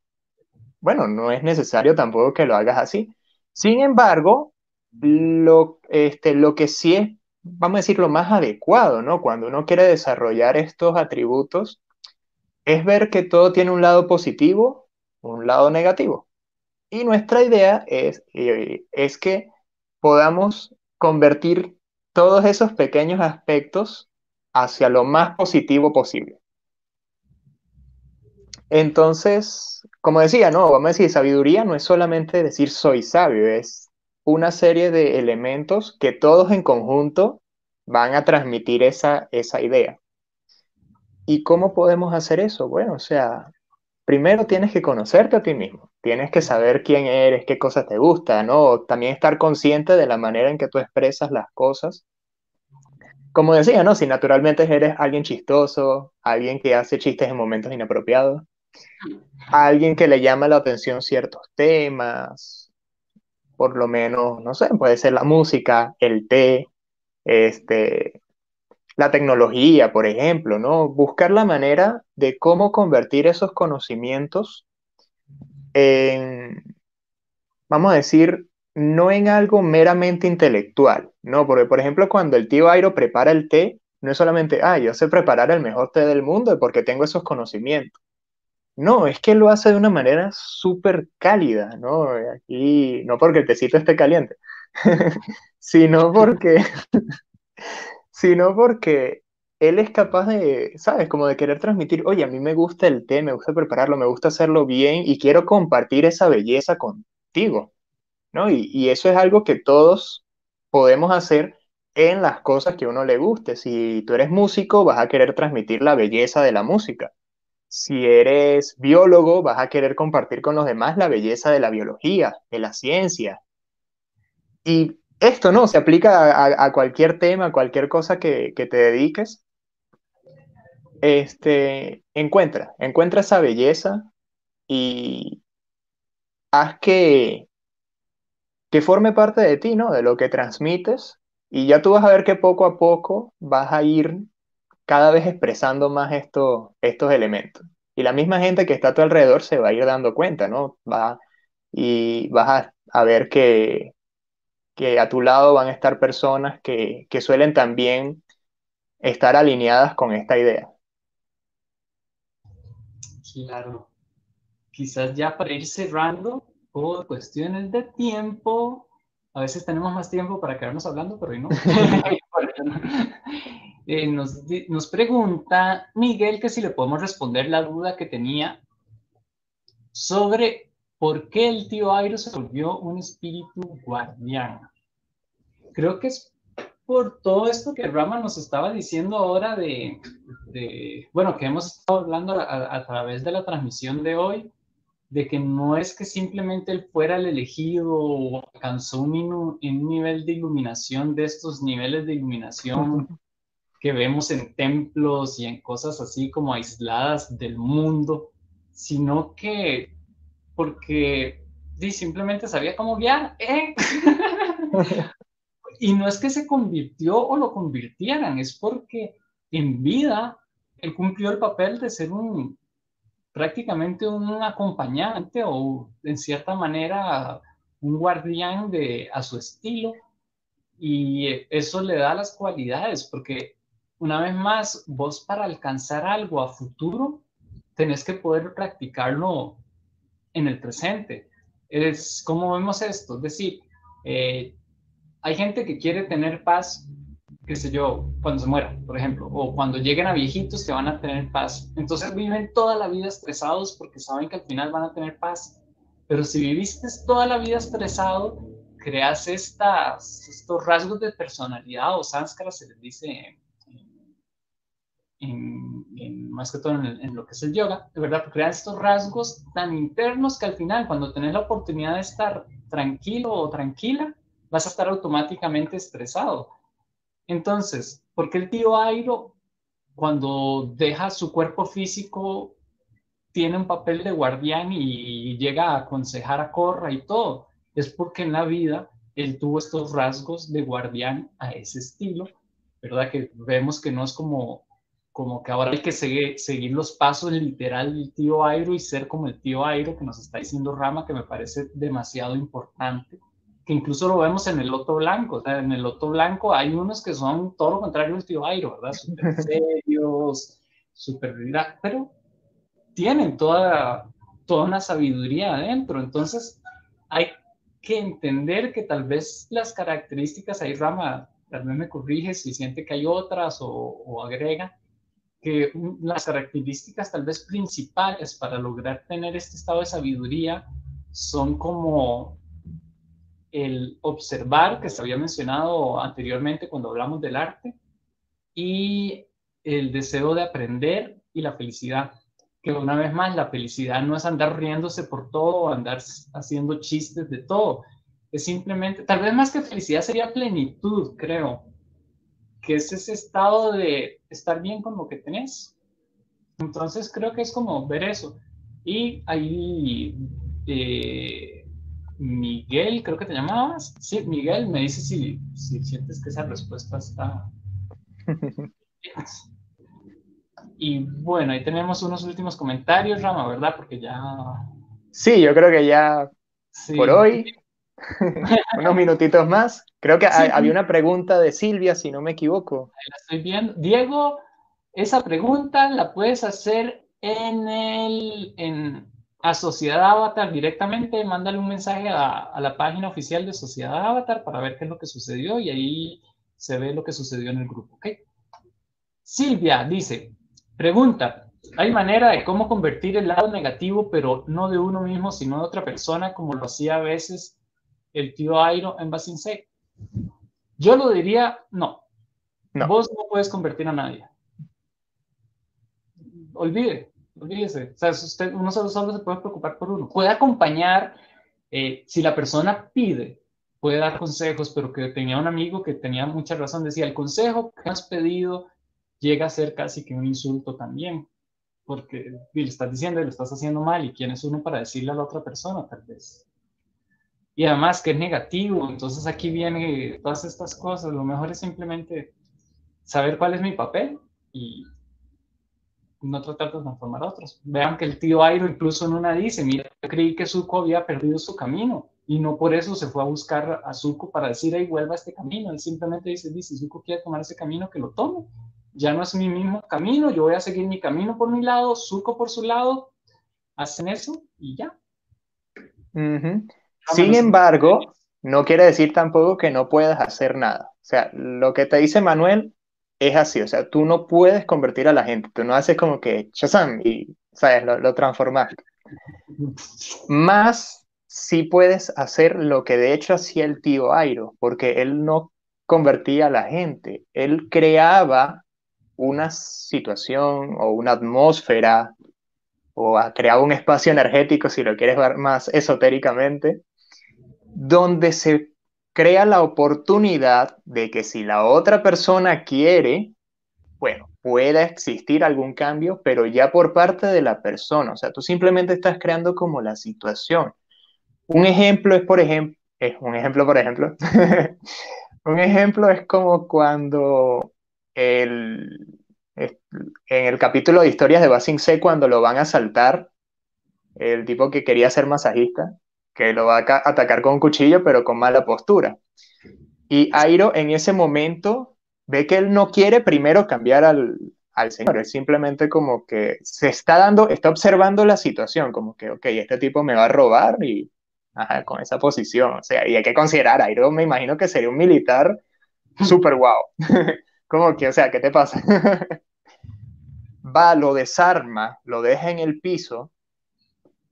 bueno, no es necesario tampoco que lo hagas así. Sin embargo, lo, este, lo que sí es, vamos a decir, lo más adecuado, ¿no? Cuando uno quiere desarrollar estos atributos, es ver que todo tiene un lado positivo, un lado negativo. Y nuestra idea es, es que podamos convertir todos esos pequeños aspectos hacia lo más positivo posible. Entonces, como decía, no, vamos a decir, sabiduría no es solamente decir soy sabio, es una serie de elementos que todos en conjunto van a transmitir esa, esa idea. ¿Y cómo podemos hacer eso? Bueno, o sea, primero tienes que conocerte a ti mismo, tienes que saber quién eres, qué cosas te gustan, ¿no? También estar consciente de la manera en que tú expresas las cosas. Como decía, ¿no? Si naturalmente eres alguien chistoso, alguien que hace chistes en momentos inapropiados, alguien que le llama la atención ciertos temas, por lo menos, no sé, puede ser la música, el té, este, la tecnología, por ejemplo, ¿no? Buscar la manera de cómo convertir esos conocimientos en, vamos a decir, no en algo meramente intelectual, ¿no? Porque, por ejemplo, cuando el tío Airo prepara el té, no es solamente, ah, yo sé preparar el mejor té del mundo porque tengo esos conocimientos. No, es que lo hace de una manera súper cálida, ¿no? Aquí, no porque el tecito esté caliente, sino porque, sino porque él es capaz de, ¿sabes? Como de querer transmitir, oye, a mí me gusta el té, me gusta prepararlo, me gusta hacerlo bien y quiero compartir esa belleza contigo, ¿no? Y, y eso es algo que todos podemos hacer en las cosas que a uno le guste. Si tú eres músico, vas a querer transmitir la belleza de la música. Si eres biólogo, vas a querer compartir con los demás la belleza de la biología, de la ciencia. Y esto no, se aplica a, cualquier tema, a cualquier cosa que, te dediques. Este, encuentra, encuentra esa belleza y haz que, que forme parte de ti, ¿no? De lo que transmites. Y ya tú vas a ver que poco a poco vas a ir cada vez expresando más estos elementos. Y la misma gente que está a tu alrededor se va a ir dando cuenta, ¿no? Va, y vas a, ver que, que, a tu lado van a estar personas que, que suelen también estar alineadas con esta idea. Claro. Quizás ya para ir cerrando, por cuestiones de tiempo, a veces tenemos más tiempo para quedarnos hablando, pero hoy no. Eh, nos, nos, pregunta Miguel que si le podemos responder la duda que tenía sobre por qué el tío Airo se volvió un espíritu guardián. Creo que es por todo esto que Rama nos estaba diciendo ahora de, de bueno, que hemos estado hablando a, a, través de la transmisión de hoy, de que no es que simplemente él fuera el elegido o alcanzó un, un nivel de iluminación de estos niveles de iluminación que vemos en templos y en cosas así como aisladas del mundo, sino que porque sí, simplemente sabía cómo guiar. ¿eh? y no es que se convirtió o lo convirtieran, es porque en vida él cumplió el papel de ser un prácticamente un acompañante o en cierta manera un guardián de a su estilo y eso le da las cualidades porque una vez más, vos para alcanzar algo a futuro, tenés que poder practicarlo en el presente. Es como vemos esto, es decir, eh, hay gente que quiere tener paz, qué sé yo, cuando se muera, por ejemplo, o cuando lleguen a viejitos que van a tener paz. Entonces viven toda la vida estresados porque saben que al final van a tener paz. Pero si viviste toda la vida estresado, creas estas, estos rasgos de personalidad o sánscara, se les dice en, más que todo en, lo que es el yoga, de verdad, crear estos rasgos tan internos que al final, cuando tenés la oportunidad de estar tranquilo o tranquila, vas a estar automáticamente estresado. Entonces, ¿por qué el tío Airo, cuando deja su cuerpo físico, tiene un papel de guardián y llega a aconsejar a Corra y todo? Es porque en la vida él tuvo estos rasgos de guardián a ese estilo, ¿verdad? Que vemos que no es como como que ahora hay que seguir, seguir los pasos literal del tío Airo y ser como el tío Airo que nos está diciendo Rama, que me parece demasiado importante, que incluso lo vemos en el loto blanco, o sea, en el loto blanco hay unos que son todo lo contrario del tío Airo, ¿verdad? Súper serios, súper... pero tienen toda, toda una sabiduría adentro, entonces hay que entender que tal vez las características, ahí Rama, tal vez me corrige si siente que hay otras o, o agrega, que las características tal vez principales para lograr tener este estado de sabiduría son como el observar, que se había mencionado anteriormente cuando hablamos del arte, y el deseo de aprender y la felicidad. Que una vez más, la felicidad no es andar riéndose por todo, andar haciendo chistes de todo. Es simplemente, tal vez más que felicidad sería plenitud, creo que es ese estado de estar bien con lo que tenés. Entonces creo que es como ver eso. Y ahí eh, Miguel, creo que te llamabas. Sí, Miguel, me dice si, si sientes que esa respuesta está... y bueno, ahí tenemos unos últimos comentarios, Rama, ¿verdad? Porque ya... Sí, yo creo que ya por hoy, unos minutitos más. Creo que había una pregunta de Silvia, si no me equivoco. La estoy viendo. Diego, esa pregunta la puedes hacer en el, en, a Sociedad Avatar directamente, mándale un mensaje a, la página oficial de Sociedad Avatar para ver qué es lo que sucedió y ahí se ve lo que sucedió en el grupo, ¿ok? Silvia dice, pregunta, ¿hay manera de cómo convertir el lado negativo, pero no de uno mismo, sino de otra persona, como lo hacía a veces el tío Airo en Basinsei? Yo lo diría, no. no. Vos no puedes convertir a nadie. Olvide, olvídese. O sea, usted, uno solo, se puede preocupar por uno. Puede acompañar, eh, si la persona pide, puede dar consejos, pero que tenía un amigo que tenía mucha razón, decía, el consejo que has pedido llega a ser casi que un insulto también, porque le estás diciendo y lo estás haciendo mal, y quién es uno para decirle a la otra persona, tal vez. Y además que es negativo, entonces aquí vienen todas estas cosas, lo mejor es simplemente saber cuál es mi papel y no tratar de transformar a otros. Vean que el tío Airo incluso en una dice, mira, yo creí que Zuko había perdido su camino y no por eso se fue a buscar a Zuko para decir, ahí vuelva a este camino. Él simplemente dice, dice, Zuko quiere tomar ese camino, que lo tome. Ya no es mi mismo camino, yo voy a seguir mi camino por mi lado, Zuko por su lado, hacen eso y ya. Sin embargo, no quiere decir tampoco que no puedas hacer nada. O sea, lo que te dice Manuel es así, o sea, tú no puedes convertir a la gente, tú no haces como que Shazam y, ¿sabes? Lo, lo transformas. Más sí puedes hacer lo que de hecho hacía el tío Airo, porque él no convertía a la gente, él creaba una situación o una atmósfera o creaba un espacio energético, si lo quieres ver más esotéricamente, donde se crea la oportunidad de que si la otra persona quiere, bueno, pueda existir algún cambio, pero ya por parte de la persona. O sea, tú simplemente estás creando como la situación. Un ejemplo es, por ejemplo, es un ejemplo, por ejemplo, un ejemplo es como cuando el, en el capítulo de historias de Basing C, cuando lo van a saltar, el tipo que quería ser masajista, que lo va a atacar con un cuchillo, pero con mala postura. Y Airo en ese momento ve que él no quiere primero cambiar al, al señor, es simplemente como que se está dando, está observando la situación, como que, ok, este tipo me va a robar y, ajá, con esa posición, o sea, y hay que considerar, Airo me imagino que sería un militar súper guau, como que, o sea, ¿qué te pasa? va, lo desarma, lo deja en el piso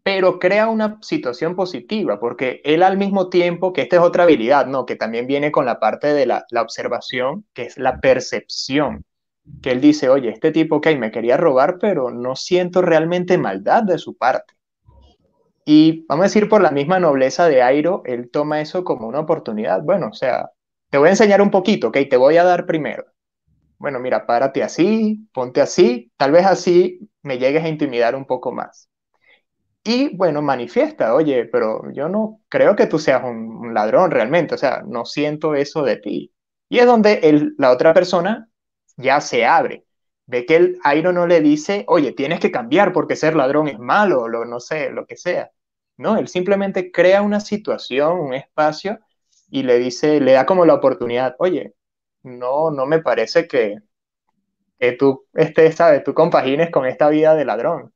pero crea una situación positiva, porque él al mismo tiempo, que esta es otra habilidad, ¿no? Que también viene con la parte de la, observación, que es la percepción, que él dice, oye, este tipo, ok, me quería robar, pero no siento realmente maldad de su parte. Y vamos a decir, por la misma nobleza de Airo, él toma eso como una oportunidad. Bueno, o sea, te voy a enseñar un poquito, ok, te voy a dar primero. Bueno, mira, párate así, ponte así, tal vez así me llegues a intimidar un poco más. Y bueno, manifiesta, oye, pero yo no creo que tú seas un, ladrón realmente, o sea, no siento eso de ti. Y es donde el, la otra persona ya se abre. Ve que el Airo no le dice, oye, tienes que cambiar porque ser ladrón es malo, lo, no sé, lo que sea. No, él simplemente crea una situación, un espacio, y le dice, le da como la oportunidad, oye, no, no me parece que, que tú estés, sabes, tú compagines con esta vida de ladrón.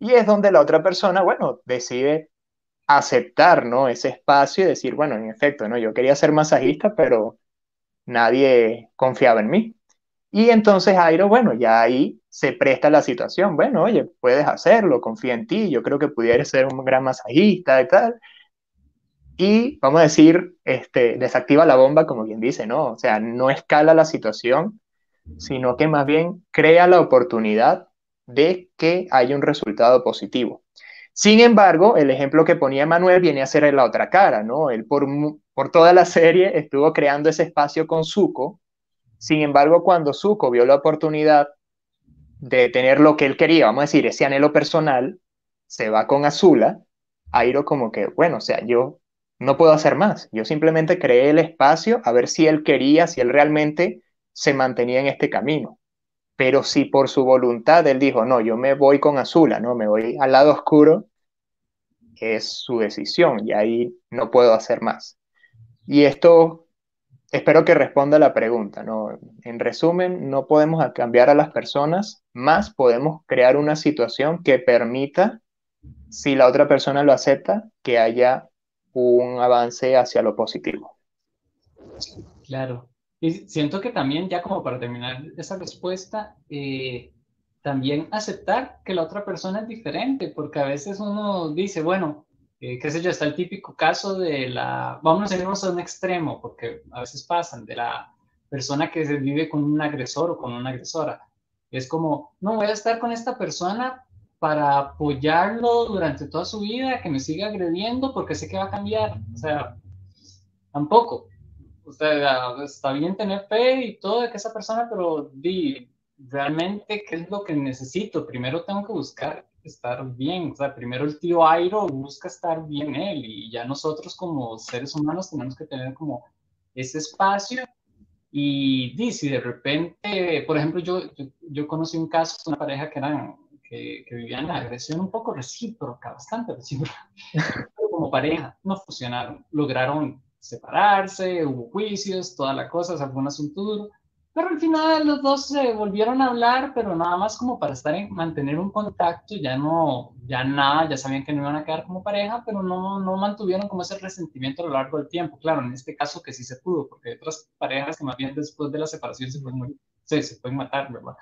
Y es donde la otra persona, bueno, decide aceptar, ¿no? Ese espacio y decir, bueno, en efecto, ¿no? Yo quería ser masajista, pero nadie confiaba en mí. Y entonces Airo, bueno, ya ahí se presta la situación. Bueno, oye, puedes hacerlo, confía en ti, yo creo que pudieras ser un gran masajista y tal. Y vamos a decir, este, desactiva la bomba, como quien dice, ¿no? O sea, no escala la situación, sino que más bien crea la oportunidad de que haya un resultado positivo. Sin embargo, el ejemplo que ponía Manuel viene a ser la otra cara, ¿no? Él por, por toda la serie estuvo creando ese espacio con Zuko. Sin embargo, cuando Zuko vio la oportunidad de tener lo que él quería, vamos a decir, ese anhelo personal, se va con Azula, Airo como que, bueno, o sea, yo no puedo hacer más. Yo simplemente creé el espacio a ver si él quería, si él realmente se mantenía en este camino. Pero si por su voluntad él dijo, no, yo me voy con Azula, no, me voy al lado oscuro, es su decisión y ahí no puedo hacer más. Y esto espero que responda la pregunta, ¿no? En resumen, no podemos cambiar a las personas, más podemos crear una situación que permita, si la otra persona lo acepta, que haya un avance hacia lo positivo. Claro. Y siento que también, ya como para terminar esa respuesta, eh, también aceptar que la otra persona es diferente, porque a veces uno dice, bueno, eh, qué sé yo, está el típico caso de la, vamos a irnos a un extremo, porque a veces pasan, de la persona que se vive con un agresor o con una agresora. Es como, no, voy a estar con esta persona para apoyarlo durante toda su vida, que me siga agrediendo porque sé que va a cambiar. O sea, tampoco. O sea, está bien tener fe y todo de que esa persona, pero di, realmente, ¿qué es lo que necesito? Primero tengo que buscar estar bien. O sea, primero el tío Airo busca estar bien él y ya nosotros como seres humanos tenemos que tener como ese espacio y di, si de repente, por ejemplo, yo, yo, yo conocí un caso de una pareja que eran que, vivían la agresión un poco recíproca, bastante recíproca, como pareja no funcionaron, lograron separarse, hubo juicios, toda la cosa, se fue un asunto duro, pero al final los dos se volvieron a hablar, pero nada más como para estar en, mantener un contacto, ya no, ya nada, ya sabían que no iban a quedar como pareja, pero no, no mantuvieron como ese resentimiento a lo largo del tiempo. Claro, en este caso que sí se pudo, porque hay otras parejas que más bien después de la separación se pueden, se pueden matar, ¿verdad?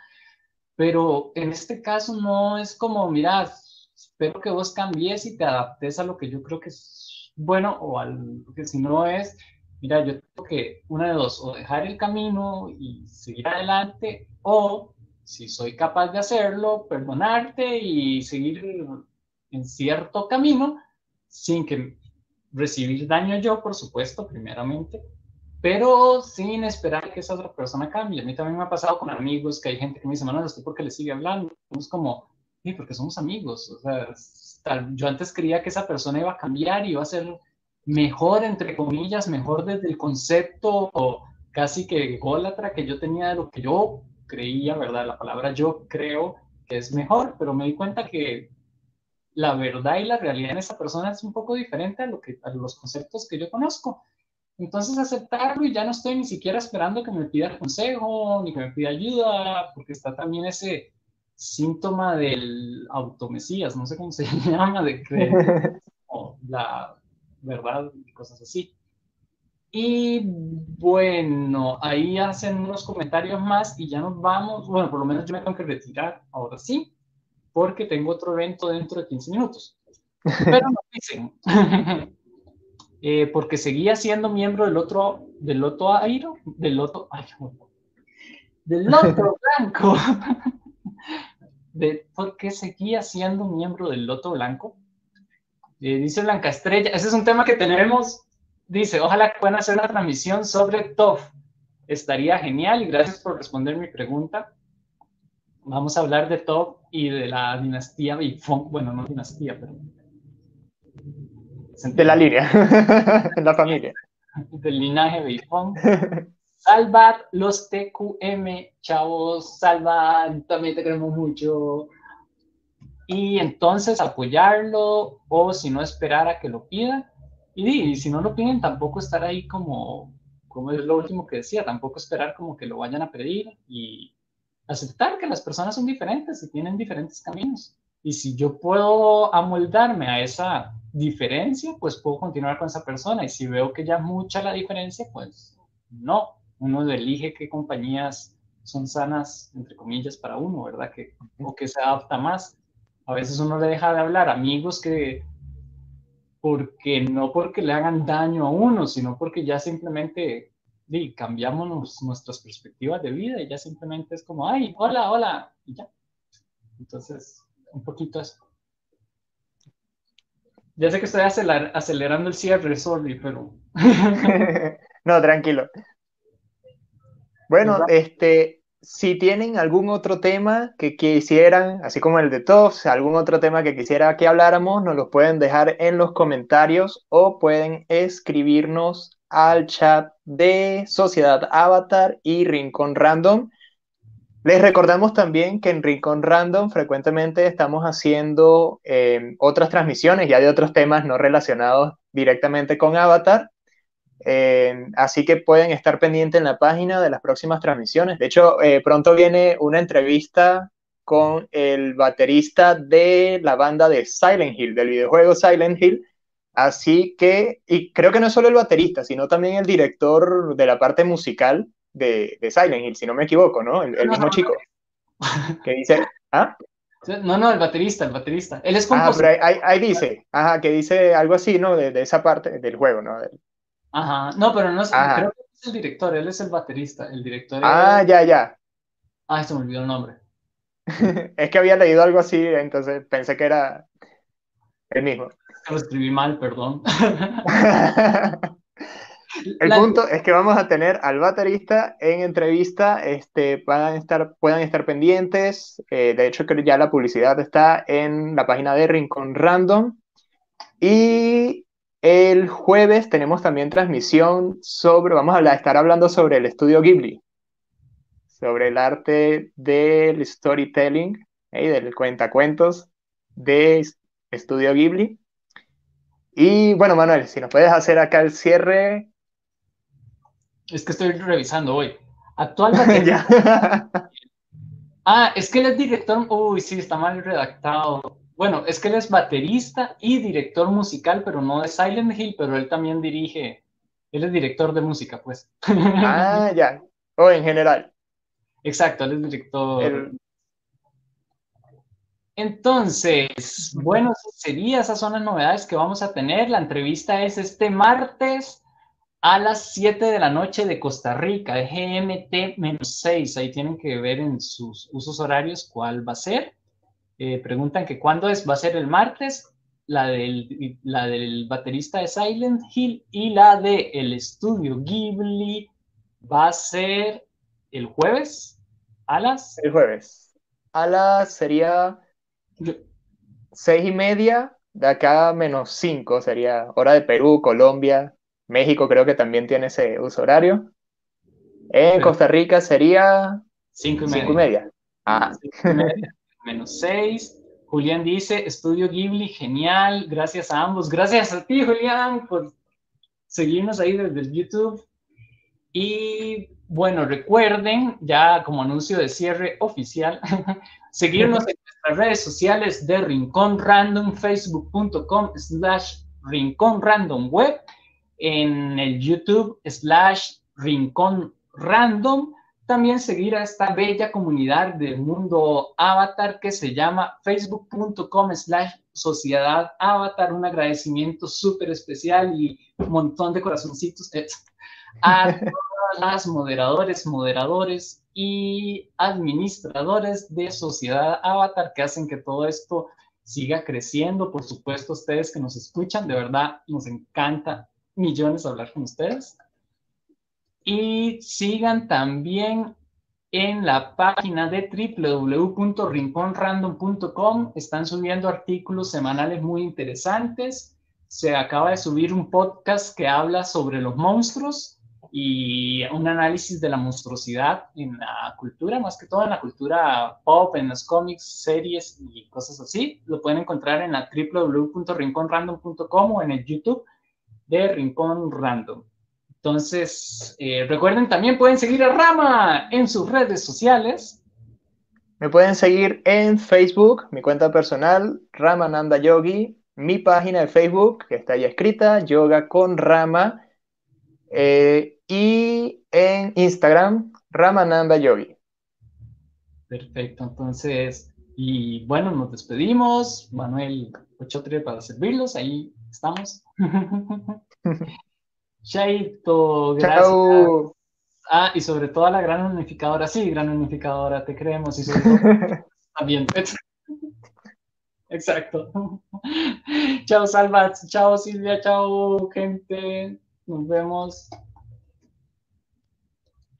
Pero en este caso no es como, mira, espero que vos cambies y te adaptes a lo que yo creo que es bueno o al que si no es, mira, yo tengo que una de dos, o dejar el camino y seguir adelante, o si soy capaz de hacerlo, perdonarte y seguir en cierto camino sin que recibir daño yo, por supuesto, primeramente, pero sin esperar que esa otra persona cambie. A mí también me ha pasado con amigos que hay gente que me dice, no, estoy porque le sigue hablando. Es como, sí, porque somos amigos. O sea, yo antes creía que esa persona iba a cambiar y iba a ser mejor, entre comillas, mejor desde el concepto casi que gólatra que yo tenía de lo que yo creía, ¿verdad? La palabra yo creo que es mejor, pero me di cuenta que la verdad y la realidad en esa persona es un poco diferente a, lo que, a los conceptos que yo conozco. Entonces aceptarlo y ya no estoy ni siquiera esperando que me pida consejo ni que me pida ayuda, porque está también ese síntoma del automesías, no sé cómo se llama, de creer la verdad y cosas así. Y bueno, ahí hacen unos comentarios más y ya nos vamos. Bueno, por lo menos yo me tengo que retirar ahora sí, porque tengo otro evento dentro de 15 minutos. Pero no dicen. Eh, porque seguía siendo miembro del otro, del Loto Airo, del Loto, ay, del Loto Blanco. De, porque seguía siendo miembro del Loto Blanco. Eh, dice Blanca Estrella, ese es un tema que tenemos. Dice, ojalá puedan hacer una transmisión sobre TOF. Estaría genial y gracias por responder mi pregunta. Vamos a hablar de TOF y de la dinastía Bifong. Bueno, no dinastía, pero de la línea, la familia. Del linaje Beifón. Salvad los TQM, chavos, salvad, también te queremos mucho. Y entonces apoyarlo o si no esperar a que lo pidan. Y, si no lo piden, tampoco estar ahí como, como es lo último que decía, tampoco esperar como que lo vayan a pedir y aceptar que las personas son diferentes y tienen diferentes caminos. Y si yo puedo amoldarme a esa diferencia, pues puedo continuar con esa persona. Y si veo que ya mucha la diferencia, pues no. Uno elige qué compañías son sanas, entre comillas, para uno, ¿verdad? Que, o que se adapta más. A veces uno le deja de hablar amigos que, porque no porque le hagan daño a uno, sino porque ya simplemente di, cambiamos nuestras perspectivas de vida y ya simplemente es como, ay, hola, hola, y ya. Entonces, un poquito eso. Ya sé que estoy acelerando el cierre, sorry, pero... no, tranquilo. Bueno, este, si tienen algún otro tema que quisieran, así como el de todos, algún otro tema que quisiera que habláramos, nos lo pueden dejar en los comentarios o pueden escribirnos al chat de Sociedad Avatar y Rincón Random. Les recordamos también que en Rincón Random frecuentemente estamos haciendo eh, otras transmisiones ya de otros temas no relacionados directamente con Avatar. Eh, así que pueden estar pendientes en la página de las próximas transmisiones. De hecho, eh, pronto viene una entrevista con el baterista de la banda de Silent Hill, del videojuego Silent Hill. Así que, y creo que no es solo el baterista, sino también el director de la parte musical de, Silent Hill, si no me equivoco, ¿no? El, mismo chico. Que dice, ¿ah? No, no, el baterista, el baterista. Él es Ah, pero ahí, dice, ajá, que dice algo así, ¿no? De, esa parte del juego, ¿no? Ajá, no, pero no es, creo que es el director, él es el baterista, el director. Ah, ya, ya. Ah, se me olvidó el nombre. es que había leído algo así, entonces pensé que era el mismo. Lo escribí mal, perdón. El punto es que vamos a tener al baterista en entrevista, este, puedan, estar, puedan estar pendientes, eh, de hecho que ya la publicidad está en la página de Rincón Random, y el jueves tenemos también transmisión sobre, vamos a estar hablando sobre el estudio Ghibli, sobre el arte del storytelling y del cuentacuentos de estudio Ghibli. Y bueno, Manuel, si nos puedes hacer acá el cierre. Es que estoy revisando hoy. Actualmente. ah, es que él es director. Uy, sí, está mal redactado. Bueno, es que él es baterista y director musical, pero no de Silent Hill, pero él también dirige. Él es director de música, pues. Ah, ya. O en general. Exacto, él es director. Entonces, bueno, sería, esas son las novedades que vamos a tener. La entrevista es este martes a las 7 de la noche de Costa Rica, de GMT-6. Ahí tienen que ver en sus usos horarios cuál va a ser. Eh, preguntan que cuándo es, va a ser el martes, la del, la del baterista de Silent Hill y la del el estudio Ghibli va a ser el jueves a las... El jueves. A las sería seis y media, de acá menos cinco sería hora de Perú, Colombia, México creo que también tiene ese uso horario. En Costa Rica sería cinco y media. Cinco y media. Ah. Menos seis. Julián dice, Estudio Ghibli, genial, gracias a ambos. Gracias a ti, Julián, por seguirnos ahí desde YouTube. Y bueno, recuerden, ya como anuncio de cierre oficial, seguirnos en nuestras redes sociales de Rincón Random, facebook.com slash Rincón Random Web, en el YouTube slash Rincón Random, también seguir a esta bella comunidad del mundo avatar que se llama facebook.com slash sociedad avatar. Un agradecimiento súper especial y un montón de corazoncitos eh, a todas las moderadores, moderadores y administradores de sociedad avatar que hacen que todo esto siga creciendo. Por supuesto, ustedes que nos escuchan, de verdad nos encanta millones hablar con ustedes. Y sigan también en la página de www.rinconrandom.com. Están subiendo artículos semanales muy interesantes. Se acaba de subir un podcast que habla sobre los monstruos y un análisis de la monstruosidad en la cultura, más que todo en la cultura pop, en los cómics, series y cosas así. Lo pueden encontrar en la www.rinconrandom.com o en el YouTube de Rincón Random. Entonces, eh, recuerden, también pueden seguir a Rama en sus redes sociales. Me pueden seguir en Facebook, mi cuenta personal, Ramananda Yogi, mi página de Facebook, que está ya escrita, Yoga con Rama, eh, y en Instagram, Ramananda Yogi. Perfecto, entonces, y bueno, nos despedimos. Manuel Ochotre para servirlos, ahí estamos. Chaito, gracias. Ah, y sobre todo a la gran unificadora, sí, gran unificadora, te creemos y sobre todo también. Exacto. chao, Salvat, chao, Silvia, chao, gente. Nos vemos.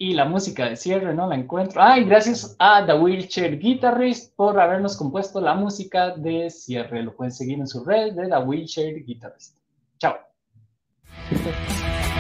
Y la música de cierre no la encuentro. Ay, gracias a The Wheelchair Guitarist por habernos compuesto la música de cierre. Lo pueden seguir en su red de The Wheelchair Guitarist. Chao. Perfect.